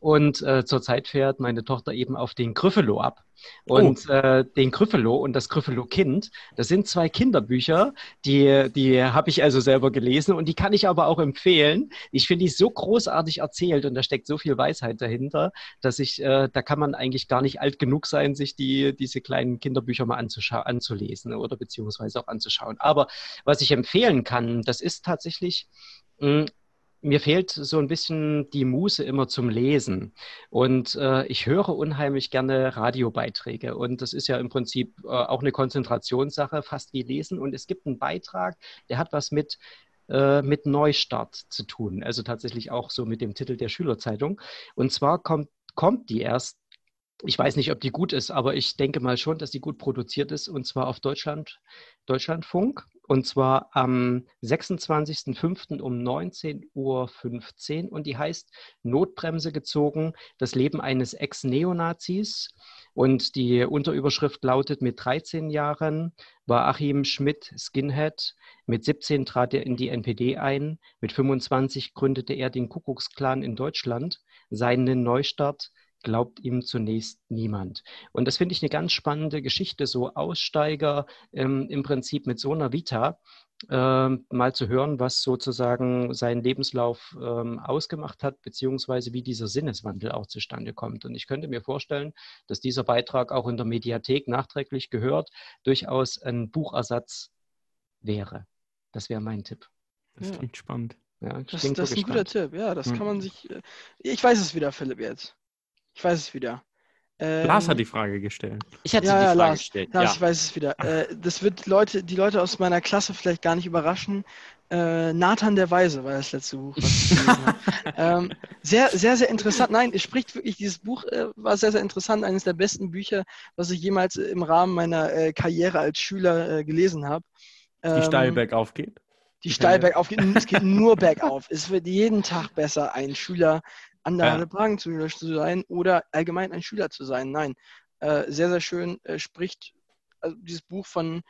Und äh, zurzeit fährt meine Tochter eben auf den Gryffalo ab. Und äh, den Gryffalo und das Gryffalo-Kind, das sind zwei Kinderbücher, die, die habe ich also selber gelesen und die kann ich aber auch empfehlen. Ich finde die so großartig erzählt und da steckt so viel Weisheit dahinter, dass ich, äh, da kann man eigentlich gar nicht alt genug sein, sich die, diese kleinen Kinderbücher mal anzulesen oder beziehungsweise auch anzuschauen. Aber was ich empfehlen kann, das ist tatsächlich, mh, mir fehlt so ein bisschen die Muße immer zum Lesen. Und äh, ich höre unheimlich gerne Radiobeiträge. Und das ist ja im Prinzip äh, auch eine Konzentrationssache, fast wie Lesen. Und es gibt einen Beitrag, der hat was mit, äh, mit Neustart zu tun. Also tatsächlich auch so mit dem Titel der Schülerzeitung. Und zwar kommt, kommt die erst. Ich weiß nicht, ob die gut ist, aber ich denke mal schon, dass die gut produziert ist und zwar auf Deutschland, Deutschlandfunk. Und zwar am 26.05. um 19.15 Uhr und die heißt Notbremse gezogen, das Leben eines Ex-Neonazis. Und die Unterüberschrift lautet, mit 13 Jahren war Achim Schmidt Skinhead, mit 17 trat er in die NPD ein, mit 25 gründete er den Kuckucksklan in Deutschland, seinen Neustart glaubt ihm zunächst niemand. Und das finde ich eine ganz spannende Geschichte, so Aussteiger ähm, im Prinzip mit so einer Vita, ähm, mal zu hören, was sozusagen seinen Lebenslauf ähm, ausgemacht hat, beziehungsweise wie dieser Sinneswandel auch zustande kommt. Und ich könnte mir vorstellen, dass dieser Beitrag auch in der Mediathek nachträglich gehört, durchaus ein Buchersatz wäre. Das wäre mein Tipp. Das Ja. klingt spannend. Ja, Das, das ist ein guter. Tipp. Ja, das Hm. kann man sich. äh, Ich weiß es wieder, Philipp, jetzt. Ich weiß es wieder. Ähm, Lars hat die Frage gestellt. Ich hatte Ja, die ja, Frage Lars, gestellt. Lars, ja. ich weiß es wieder. [laughs] Äh, das wird Leute, die Leute aus meiner Klasse vielleicht gar nicht überraschen. Äh, Nathan der Weise war das letzte Buch, was ich gelesen habe. [laughs] ähm, sehr, sehr, sehr interessant. Nein, es spricht wirklich, dieses Buch äh, war sehr, sehr interessant. Eines der besten Bücher, was ich jemals im Rahmen meiner äh, Karriere als Schüler äh, gelesen habe. Die Ähm, steil bergauf geht. die steil bergauf geht. Es geht nur bergauf. Es wird jeden Tag besser, ein Schüler an der Ja. Halle Pragen zu, zu sein oder allgemein ein Schüler zu sein. Nein, äh, sehr, sehr schön äh, spricht also dieses Buch von,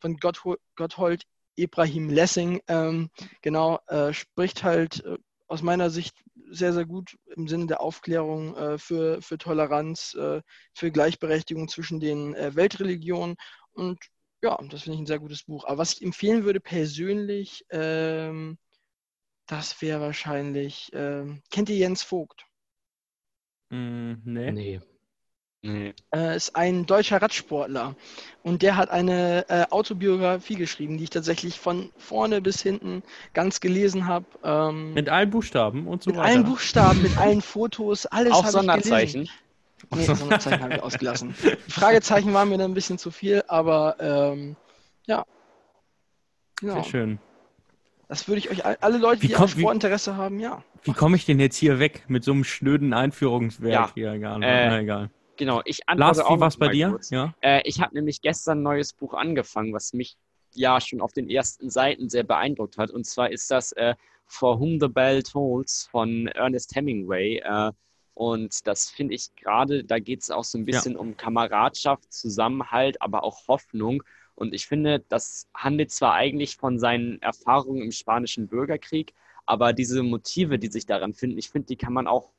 von Gotthol Gotthold Ibrahim Lessing, ähm, genau, äh, spricht halt äh, aus meiner Sicht sehr, sehr gut im Sinne der Aufklärung äh, für, für Toleranz, äh, für Gleichberechtigung zwischen den Weltreligionen und ja, das finde ich ein sehr gutes Buch. Aber was ich empfehlen würde persönlich, ähm, das wäre wahrscheinlich, ähm, kennt ihr Jens Vogt? Mm, nee. Nee. Nee. Äh, ist ein deutscher Radsportler und der hat eine äh, Autobiografie geschrieben, die ich tatsächlich von vorne bis hinten ganz gelesen habe. Ähm, Mit allen Buchstaben und so mit weiter. allen Buchstaben, mit allen Fotos, alles Auch habe ich gelesen. Sonderzeichen. Nee, Sonderzeichen habe ich ausgelassen. Die Fragezeichen waren mir dann ein bisschen zu viel, aber ähm, ja. Genau. Sehr schön. Das würde ich euch, all- alle Leute, Wie die wie- Sportinteresse haben, ja. Wie komme ich denn jetzt hier weg mit so einem schnöden Einführungswerk Ja. hier? Egal. Äh, Na, egal. Genau, ich Lars, antworte auch wie war's noch bei dir? kurz. Ja. Äh, ich habe nämlich gestern ein neues Buch angefangen, was mich ja schon auf den ersten Seiten sehr beeindruckt hat. Und zwar ist das äh, For Whom the Bell Tolls von Ernest Hemingway. Äh, und das finde ich gerade, da geht es auch so ein Ja. bisschen um Kameradschaft, Zusammenhalt, aber auch Hoffnung. Und ich finde, das handelt zwar eigentlich von seinen Erfahrungen im spanischen Bürgerkrieg, aber diese Motive, die sich daran finden, ich finde, die kann man auch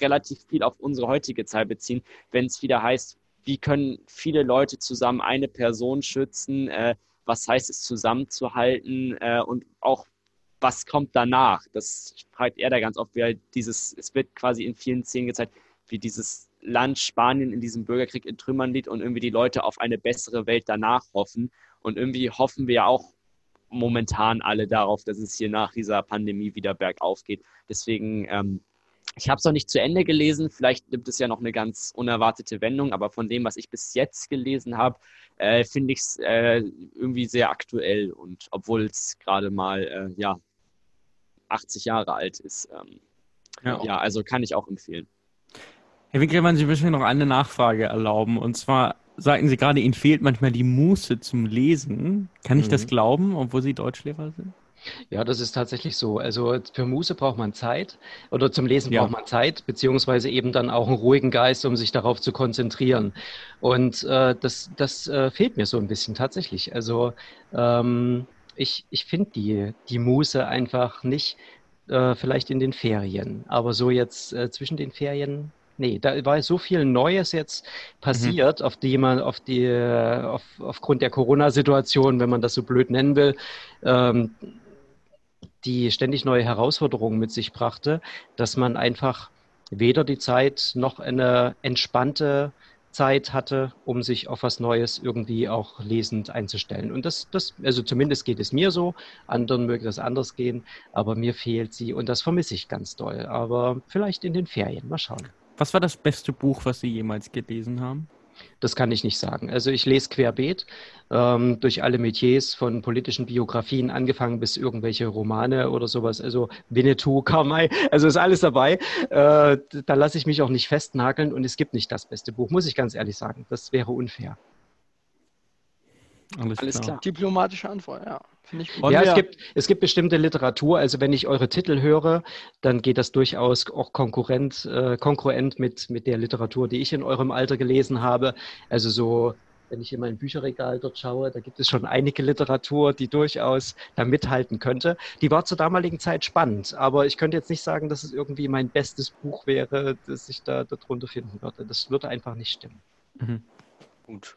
relativ viel auf unsere heutige Zeit beziehen, wenn es wieder heißt, wie können viele Leute zusammen eine Person schützen, äh, was heißt es zusammenzuhalten äh, und auch was kommt danach. Das fragt er da ganz oft, wie halt dieses, es wird quasi in vielen Szenen gezeigt, wie dieses Land Spanien in diesem Bürgerkrieg in Trümmern liegt und irgendwie die Leute auf eine bessere Welt danach hoffen. Und irgendwie hoffen wir ja auch momentan alle darauf, dass es hier nach dieser Pandemie wieder bergauf geht. Deswegen ähm, ich habe es noch nicht zu Ende gelesen. Vielleicht nimmt es ja noch eine ganz unerwartete Wendung, aber von dem, was ich bis jetzt gelesen habe, äh, finde ich es äh, irgendwie sehr aktuell. Und obwohl es gerade mal äh, ja 80 Jahre alt ist, ähm, ja. ja. also kann ich auch empfehlen. Herr Winkelmann, Sie müssen mir noch eine Nachfrage erlauben. Und zwar sagten Sie gerade, Ihnen fehlt manchmal die Muße zum Lesen. Kann ich mhm. das glauben, obwohl Sie Deutschlehrer sind? Ja, das ist tatsächlich so. Also für Muße braucht man Zeit oder zum Lesen ja. braucht man Zeit, beziehungsweise eben dann auch einen ruhigen Geist, um sich darauf zu konzentrieren. Und äh, das, das äh, fehlt mir so ein bisschen tatsächlich. Also ähm, ich, ich finde die, die Muße einfach nicht äh, vielleicht in den Ferien, aber so jetzt äh, zwischen den Ferien Nee, da war so viel Neues jetzt passiert, mhm. auf die man, auf die, auf, aufgrund der Corona-Situation, wenn man das so blöd nennen will, ähm, die ständig neue Herausforderungen mit sich brachte, dass man einfach weder die Zeit noch eine entspannte Zeit hatte, um sich auf was Neues irgendwie auch lesend einzustellen. Und das, das, also zumindest geht es mir so, anderen möge das anders gehen, aber mir fehlt sie und das vermisse ich ganz doll. Aber vielleicht in den Ferien, mal schauen. Was war das beste Buch, was Sie jemals gelesen haben? Das kann ich nicht sagen. Also ich lese querbeet ähm, durch alle Metiers von politischen Biografien angefangen bis irgendwelche Romane oder sowas. Also Winnetou, [laughs] Karl May, also ist alles dabei. Äh, da lasse ich mich auch nicht festnageln und es gibt nicht das beste Buch, muss ich ganz ehrlich sagen. Das wäre unfair. Alles, Alles klar. klar. Diplomatische Antwort, ja. Finde ich gut. Ja, es gibt, es gibt bestimmte Literatur. Also wenn ich eure Titel höre, dann geht das durchaus auch konkurrent, äh, konkurrent mit, mit der Literatur, die ich in eurem Alter gelesen habe. Also so, wenn ich in mein Bücherregal dort schaue, da gibt es schon einige Literatur, die durchaus da mithalten könnte. Die war zur damaligen Zeit spannend, aber ich könnte jetzt nicht sagen, dass es irgendwie mein bestes Buch wäre, das ich da darunter finden würde. Das würde einfach nicht stimmen. Mhm. Gut.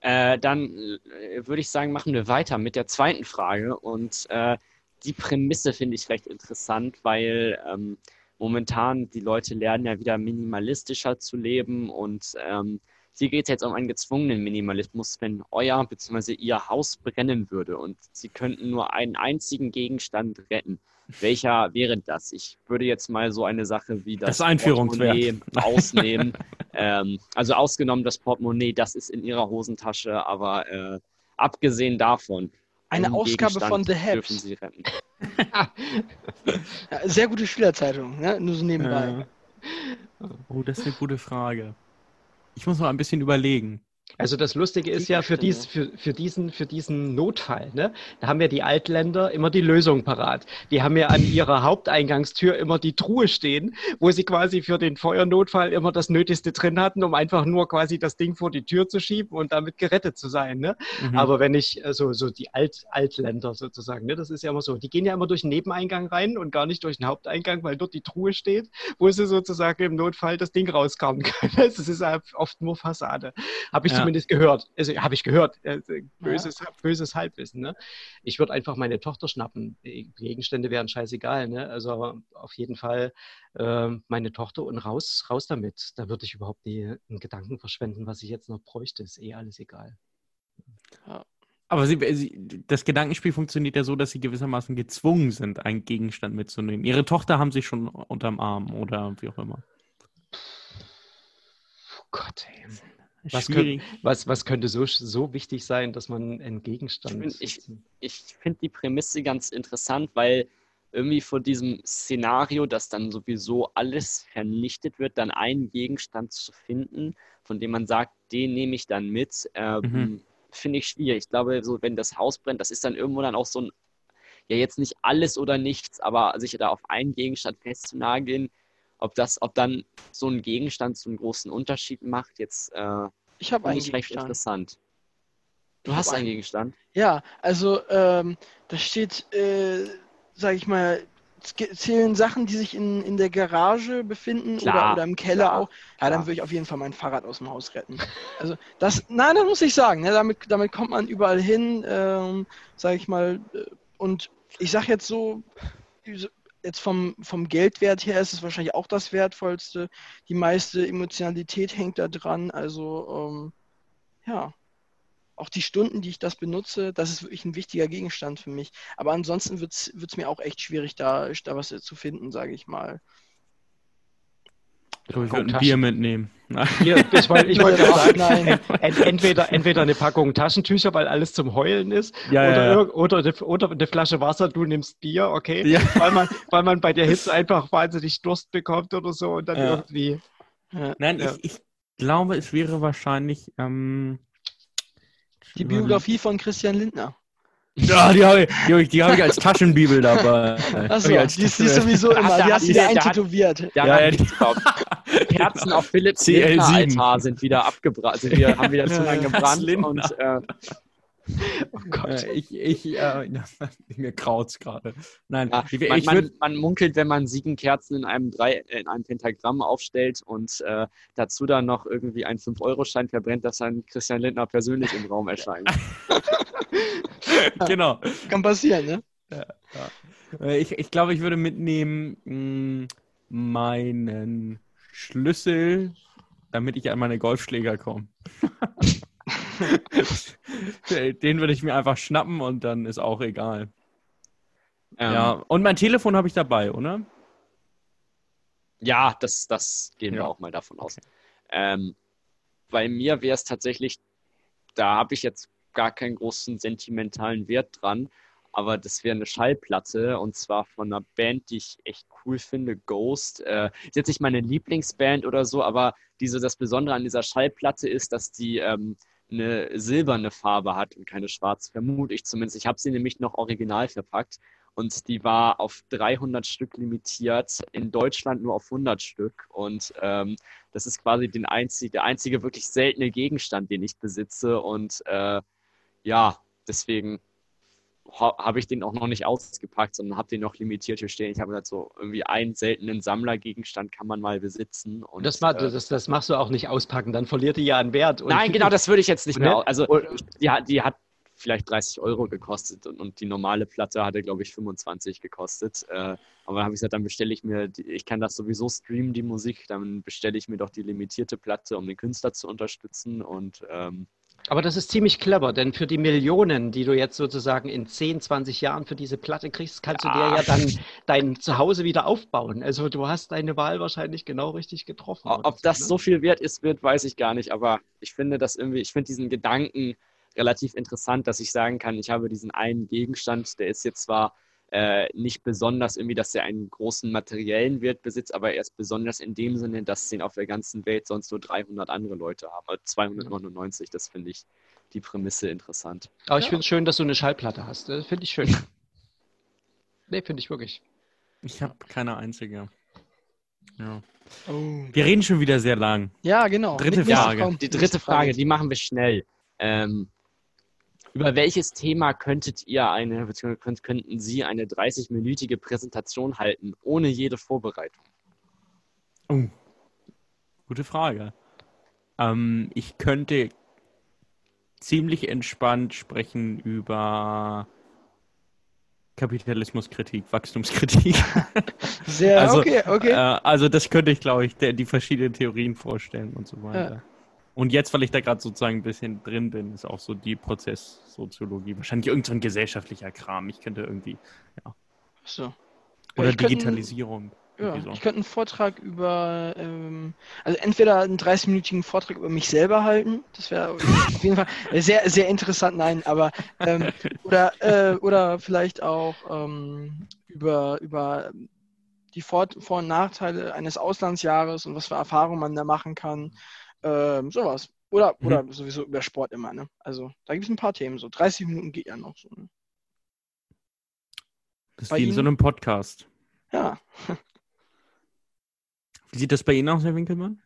Äh, dann äh, würde ich sagen, machen wir weiter mit der zweiten Frage. Und äh, die Prämisse finde ich recht interessant, weil ähm, momentan die Leute lernen ja wieder minimalistischer zu leben und ähm, hier geht es jetzt um einen gezwungenen Minimalismus, wenn euer bzw. ihr Haus brennen würde und sie könnten nur einen einzigen Gegenstand retten. Welcher wäre das? Ich würde jetzt mal so eine Sache wie das, das Einführungswert ausnehmen. [laughs] ähm, also ausgenommen das Portemonnaie, das ist in ihrer Hosentasche, aber äh, abgesehen davon. Eine Ausgabe Gegenstand von The Habs. [laughs] Sehr gute Schülerzeitung, ne? nur so nebenbei. Oh, das ist eine gute Frage. Ich muss mal ein bisschen überlegen. Also das Lustige ist ja für, dies, für, für, diesen, für diesen Notfall, ne? da haben ja die Altländer immer die Lösung parat. Die haben ja an ihrer Haupteingangstür immer die Truhe stehen, wo sie quasi für den Feuernotfall immer das Nötigste drin hatten, um einfach nur quasi das Ding vor die Tür zu schieben und damit gerettet zu sein. Ne? Mhm. Aber wenn ich, also so die Alt, Altländer sozusagen, ne? das ist ja immer so, die gehen ja immer durch den Nebeneingang rein und gar nicht durch den Haupteingang, weil dort die Truhe steht, wo sie sozusagen im Notfall das Ding rauskramen [laughs] können. Das ist oft nur Fassade. Habe ich ja zumindest gehört. Also habe ich gehört. Also, böses, ja. böses Halbwissen. Ne? Ich würde einfach meine Tochter schnappen. Gegenstände wären scheißegal. Ne? Also auf jeden Fall äh, meine Tochter und raus, raus damit. Da würde ich überhaupt nie einen Gedanken verschwenden, was ich jetzt noch bräuchte. Ist eh alles egal. Ja. Aber sie, sie, das Gedankenspiel funktioniert ja so, dass sie gewissermaßen gezwungen sind, einen Gegenstand mitzunehmen. Ihre Tochter haben sie schon unterm Arm oder wie auch immer. Oh Gott, ey. Was, könnt, was, was, könnte so, so wichtig sein, dass man einen Gegenstand. Ich, ich, ich finde die Prämisse ganz interessant, weil irgendwie vor diesem Szenario, dass dann sowieso alles vernichtet wird, dann einen Gegenstand zu finden, von dem man sagt, den nehme ich dann mit, ähm, mhm. finde ich schwierig. Ich glaube, so wenn das Haus brennt, das ist dann irgendwo dann auch so ein, ja jetzt nicht alles oder nichts, aber sich da auf einen Gegenstand festzunageln, ob das, ob dann so ein Gegenstand so einen großen Unterschied macht, jetzt äh, ich habe einen Gegenstand. interessant. Du ich hast einen Gegenstand? Ja, also ähm, da steht, äh, sag ich mal, zählen Sachen, die sich in, in der Garage befinden oder, oder im Keller klar, auch. Ja, klar. dann würde ich auf jeden Fall mein Fahrrad aus dem Haus retten. Also das, nein, das muss ich sagen. Ne, damit, damit kommt man überall hin, ähm, sage ich mal. Äh, und ich sage jetzt so, jetzt vom, vom Geldwert her ist es wahrscheinlich auch das Wertvollste. Die meiste Emotionalität hängt da dran. Also ähm, ja, auch die Stunden, die ich das benutze, das ist wirklich ein wichtiger Gegenstand für mich. Aber ansonsten wird es mir auch echt schwierig, da, da was zu finden, sage ich mal. Ich würde ein Bier mitnehmen. [laughs] Hier, ich wollte ich wollt sagen, nein. entweder, entweder eine Packung Taschentücher, weil alles zum Heulen ist, Ja, oder, ja, ja. Oder, eine, oder eine Flasche Wasser, du nimmst Bier, okay? Ja. Weil, man, weil man bei der Hitze einfach wahnsinnig Durst bekommt oder so und dann Ja. irgendwie. Ja, Nein, ja. ich, ich glaube, es wäre wahrscheinlich. Ähm, Die Biografie von Christian Lindner. Ja, die habe ich, die hab ich, als Taschenbibel dabei. Achso, die ist die ist sowieso immer. hat- Die hast du dir eintätowiert. Daran Ja, ja, Kerzen auf Philipps CL7. Lindner-Altar sind wieder abgebrannt, sind wieder, haben wieder zu lange gebrannt und äh, [laughs] Oh Gott. Äh, ich, ich, äh, [laughs] mir kraut's gerade. Nein, ja, ich, man, man, man munkelt, wenn man sieben Kerzen in einem, drei, in einem Pentagramm aufstellt und äh, dazu dann noch irgendwie einen 5-Euro-Schein verbrennt, dass dann Christian Lindner persönlich im Raum erscheint. [laughs] genau. Kann passieren, ne? Äh, Ich, ich glaube, ich würde mitnehmen mh, meinen Schlüssel, damit ich an meine Golfschläger komme. [laughs] Den würde ich mir einfach schnappen und dann ist auch egal. Ähm, Ja, und mein Telefon habe ich dabei, oder? Ja, das, das gehen Ja. wir auch mal davon aus. Ähm, bei mir wäre es tatsächlich, da habe ich jetzt gar keinen großen sentimentalen Wert dran, aber das wäre eine Schallplatte und zwar von einer Band, die ich echt cool finde, Ghost. Äh, ist jetzt nicht meine Lieblingsband oder so, aber diese, das Besondere an dieser Schallplatte ist, dass die ähm, eine silberne Farbe hat und keine schwarze, vermute ich zumindest. Ich habe sie nämlich noch original verpackt und die war auf 300 Stück limitiert, in Deutschland nur auf 100 Stück. Und ähm, das ist quasi den einzig, der einzige wirklich seltene Gegenstand, den ich besitze. Und äh, ja, deswegen habe ich den auch noch nicht ausgepackt, sondern habe den noch limitiert hier stehen. Ich habe gesagt, so irgendwie einen seltenen Sammlergegenstand kann man mal besitzen. Und, das, ma- äh, das, das machst du auch nicht auspacken, dann verliert die ja an Wert. Nein, genau, das würde ich jetzt nicht [laughs] mehr. Ne? au- Also, die, hat- die hat vielleicht 30 Euro gekostet und, und die normale Platte hatte, glaube ich, 25 gekostet. Äh, aber dann habe ich gesagt, dann bestelle ich mir, die, ich kann das sowieso streamen, die Musik, dann bestelle ich mir doch die limitierte Platte, um den Künstler zu unterstützen. Und ähm, Aber das ist ziemlich clever, denn für die Millionen, die du jetzt sozusagen in 10, 20 Jahren für diese Platte kriegst, kannst du dir Ja. ja dann dein Zuhause wieder aufbauen. Also du hast deine Wahl wahrscheinlich genau richtig getroffen. ob das ne? so viel wert ist, wird, weiß ich gar nicht. Aber ich finde das irgendwie, ich finde diesen Gedanken relativ interessant, dass ich sagen kann, ich habe diesen einen Gegenstand, der ist jetzt zwar äh, nicht besonders irgendwie, dass er einen großen materiellen Wert besitzt, aber er ist besonders in dem Sinne, dass den auf der ganzen Welt sonst nur 300 andere Leute haben, also 299. Das finde ich die Prämisse interessant. Aber ich Ja. finde es schön, dass du eine Schallplatte hast. Das finde ich schön. [laughs] nee, finde ich wirklich. Ich habe keine einzige. Ja. Oh. Wir reden schon wieder sehr lang. Ja, genau. Dritte Frage. Die dritte Frage, die machen wir schnell. Ähm, über welches Thema könntet ihr eine, beziehungsweise könnt, könnten Sie eine 30-minütige Präsentation halten, ohne jede Vorbereitung? Oh. Gute Frage. Ähm, ich könnte ziemlich entspannt sprechen über Kapitalismuskritik, Wachstumskritik. Sehr, [laughs] Also, okay, okay. Äh, also das könnte ich, glaube ich, der, die verschiedenen Theorien vorstellen und so weiter. Und jetzt, weil ich da gerade sozusagen ein bisschen drin bin, ist auch so die Prozesssoziologie. Wahrscheinlich irgendein so gesellschaftlicher Kram. Ich könnte irgendwie. so. Oder Digitalisierung. Ja, so. ich könnte einen Vortrag über, ähm, also entweder einen 30-minütigen Vortrag über mich selber halten, das wäre [laughs] auf jeden Fall sehr, sehr interessant, nein, aber, ähm, oder, äh, oder vielleicht auch ähm, über, über die Vor-, Vor und Nachteile eines Auslandsjahres und was für Erfahrungen man da machen kann, ähm, sowas. Oder, Mhm. oder sowieso über Sport immer, ne? Also da gibt es ein paar Themen, so 30 Minuten geht ja noch so. Ne? Das ist bei wie in so einem Podcast. Ja, Wie sieht das bei Ihnen aus, Herr Winkelmann?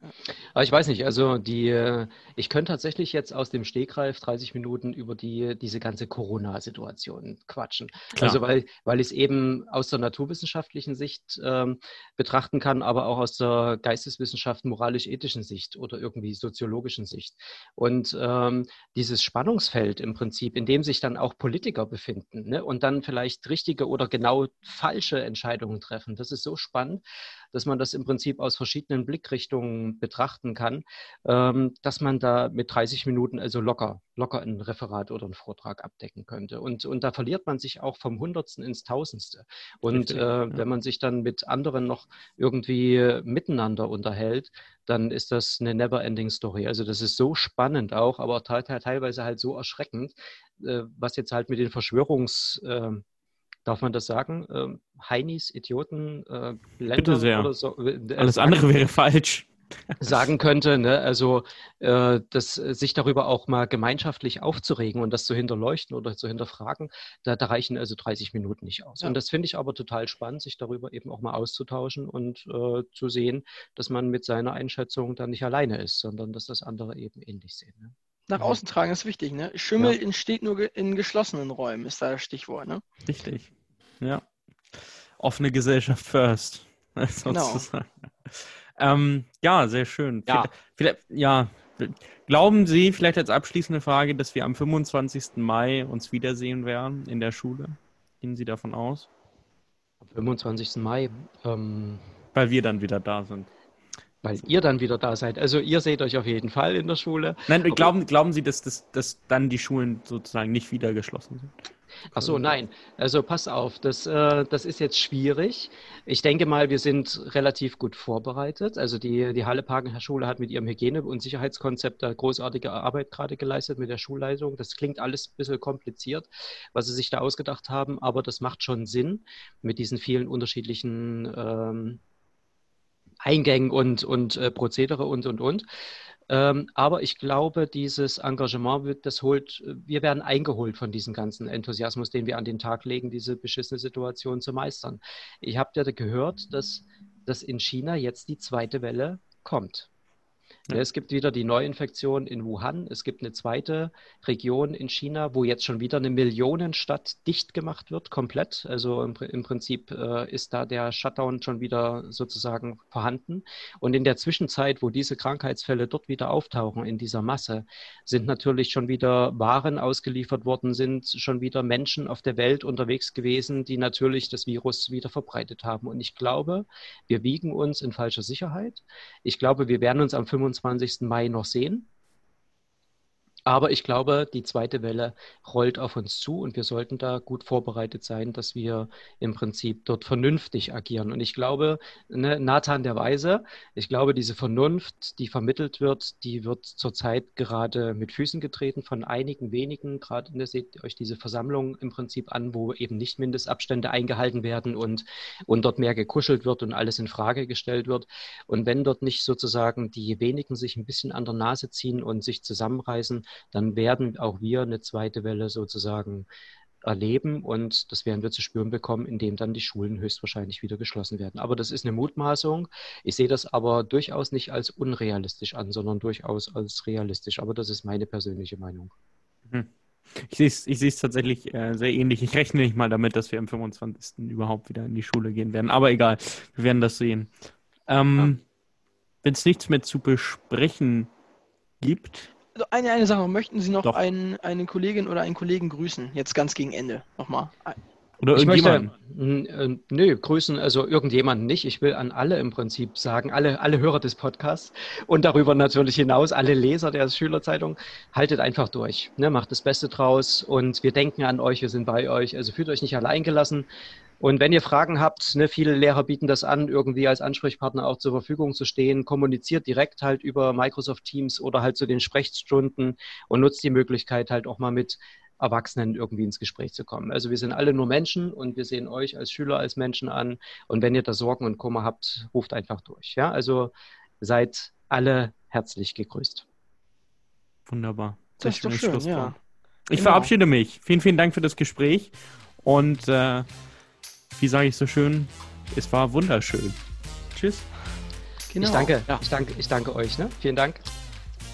Aber ich weiß nicht, also die, äh, ich könnte tatsächlich jetzt aus dem Stegreif 30 Minuten über die, diese ganze Corona-Situation quatschen. Klar. Also weil, weil ich es eben aus der naturwissenschaftlichen Sicht ähm, betrachten kann, aber auch aus der Geisteswissenschaft, moralisch-ethischen Sicht oder irgendwie soziologischen Sicht. Und ähm, dieses Spannungsfeld im Prinzip, in dem sich dann auch Politiker befinden ne, und dann vielleicht richtige oder genau falsche Entscheidungen treffen, das ist so spannend, dass man das im Prinzip aus verschiedenen Blickrichtungen betrachten kann, ähm, dass man da mit 30 Minuten also locker, locker ein Referat oder einen Vortrag abdecken könnte. Und, und da verliert man sich auch vom Hundertsten ins Tausendste. Und Richtig, äh, ja. wenn man sich dann mit anderen noch irgendwie miteinander unterhält, dann ist das eine never-ending Story. Also das ist so spannend auch, aber teilweise halt so erschreckend, äh, was jetzt halt mit den Verschwörungs- äh, darf man das sagen? Ähm, Heinis, Idioten, äh, Länder Bitte sehr. oder so. Äh, Alles andere wäre falsch [laughs] sagen könnte. Ne? Also äh, das, sich darüber auch mal gemeinschaftlich aufzuregen und das zu hinterleuchten oder zu hinterfragen, da, da reichen also 30 Minuten nicht aus. Ja. Und das finde ich aber total spannend, sich darüber eben auch mal auszutauschen und äh, zu sehen, dass man mit seiner Einschätzung dann nicht alleine ist, sondern dass das andere eben ähnlich sehen. Ne? Nach außen tragen ist wichtig, ne? Schimmel ja. entsteht nur in geschlossenen Räumen, ist da das Stichwort, ne? Richtig. Ja. Offene Gesellschaft first. [laughs] Genau. Ähm, ja, sehr schön. Ja. Vielleicht, ja, glauben Sie, vielleicht als abschließende Frage, dass wir am 25. Mai uns wiedersehen werden in der Schule? Gehen Sie davon aus? Am 25. Mai. Ähm, Weil wir dann wieder da sind. Weil ihr dann wieder da seid. Also ihr seht euch auf jeden Fall in der Schule. Nein, glauben, glauben Sie, dass, dass, dass dann die Schulen sozusagen nicht wieder geschlossen sind? Ach so, nein. Also pass auf, das, äh, das ist jetzt schwierig. Ich denke mal, wir sind relativ gut vorbereitet. Also die, die Halle-Parken Schule hat mit ihrem Hygiene- und Sicherheitskonzept da großartige Arbeit gerade geleistet mit der Schulleitung. Das klingt alles ein bisschen kompliziert, was sie sich da ausgedacht haben, aber das macht schon Sinn mit diesen vielen unterschiedlichen ähm, Eingängen und, und äh, Prozedere und, und, und. Ähm, aber ich glaube, dieses Engagement wird, das holt, wir werden eingeholt von diesem ganzen Enthusiasmus, den wir an den Tag legen, diese beschissene Situation zu meistern. Ich habe ja gehört, dass, dass in China jetzt die zweite Welle kommt. Ja. Es gibt wieder die Neuinfektion in Wuhan. Es gibt eine zweite Region in China, wo jetzt schon wieder eine Millionenstadt dicht gemacht wird, komplett. Also im, im Prinzip äh, ist da der Shutdown schon wieder sozusagen vorhanden. Und in der Zwischenzeit, wo diese Krankheitsfälle dort wieder auftauchen, in dieser Masse, sind natürlich schon wieder Waren ausgeliefert worden, sind schon wieder Menschen auf der Welt unterwegs gewesen, die natürlich das Virus wieder verbreitet haben. Und ich glaube, wir wiegen uns in falscher Sicherheit. Ich glaube, wir werden uns am 25 25. Mai noch sehen. Aber ich glaube, die zweite Welle rollt auf uns zu und wir sollten da gut vorbereitet sein, dass wir im Prinzip dort vernünftig agieren. Und ich glaube, ne, Nathan der Weise, ich glaube, diese Vernunft, die vermittelt wird, die wird zurzeit gerade mit Füßen getreten von einigen wenigen. Gerade ne, seht euch diese Versammlung im Prinzip an, wo eben nicht Mindestabstände eingehalten werden und, und dort mehr gekuschelt wird und alles in Frage gestellt wird. Und wenn dort nicht sozusagen die wenigen sich ein bisschen an der Nase ziehen und sich zusammenreißen, dann werden auch wir eine zweite Welle sozusagen erleben und das werden wir zu spüren bekommen, indem dann die Schulen höchstwahrscheinlich wieder geschlossen werden. Aber das ist eine Mutmaßung. Ich sehe das aber durchaus nicht als unrealistisch an, sondern durchaus als realistisch. Aber das ist meine persönliche Meinung. Mhm. Ich sehe es ich sehe es tatsächlich äh, sehr ähnlich. Ich rechne nicht mal damit, dass wir am 25. überhaupt wieder in die Schule gehen werden. Aber egal, wir werden das sehen. Ähm, ja. Wenn es nichts mehr zu besprechen gibt, also eine, eine Sache, möchten Sie noch einen, eine Kollegin oder einen Kollegen grüßen? Jetzt ganz gegen Ende nochmal. Oder ich möchte, äh, nö, grüßen, also irgendjemanden nicht. Ich will an alle im Prinzip sagen, alle, alle Hörer des Podcasts und darüber natürlich hinaus, alle Leser der Schülerzeitung, haltet einfach durch. Ne, macht das Beste draus und wir denken an euch, wir sind bei euch. Also fühlt euch nicht allein gelassen. Und wenn ihr Fragen habt, ne, viele Lehrer bieten das an, irgendwie als Ansprechpartner auch zur Verfügung zu stehen, kommuniziert direkt halt über Microsoft Teams oder halt zu den Sprechstunden und nutzt die Möglichkeit halt auch mal mit Erwachsenen irgendwie ins Gespräch zu kommen. Also wir sind alle nur Menschen und wir sehen euch als Schüler als Menschen an. Und wenn ihr da Sorgen und Kummer habt, ruft einfach durch. Ja, also seid alle herzlich gegrüßt. Wunderbar. Das ist doch schön, ja. Ich genau. verabschiede mich. Vielen, vielen Dank für das Gespräch und äh, wie sage ich so schön, es war wunderschön. Tschüss. Genau. Ich danke, ja. ich danke, ich danke euch. Ne? Vielen Dank.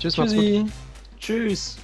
Tschüss, Tschüssi. macht's gut. Tschüss.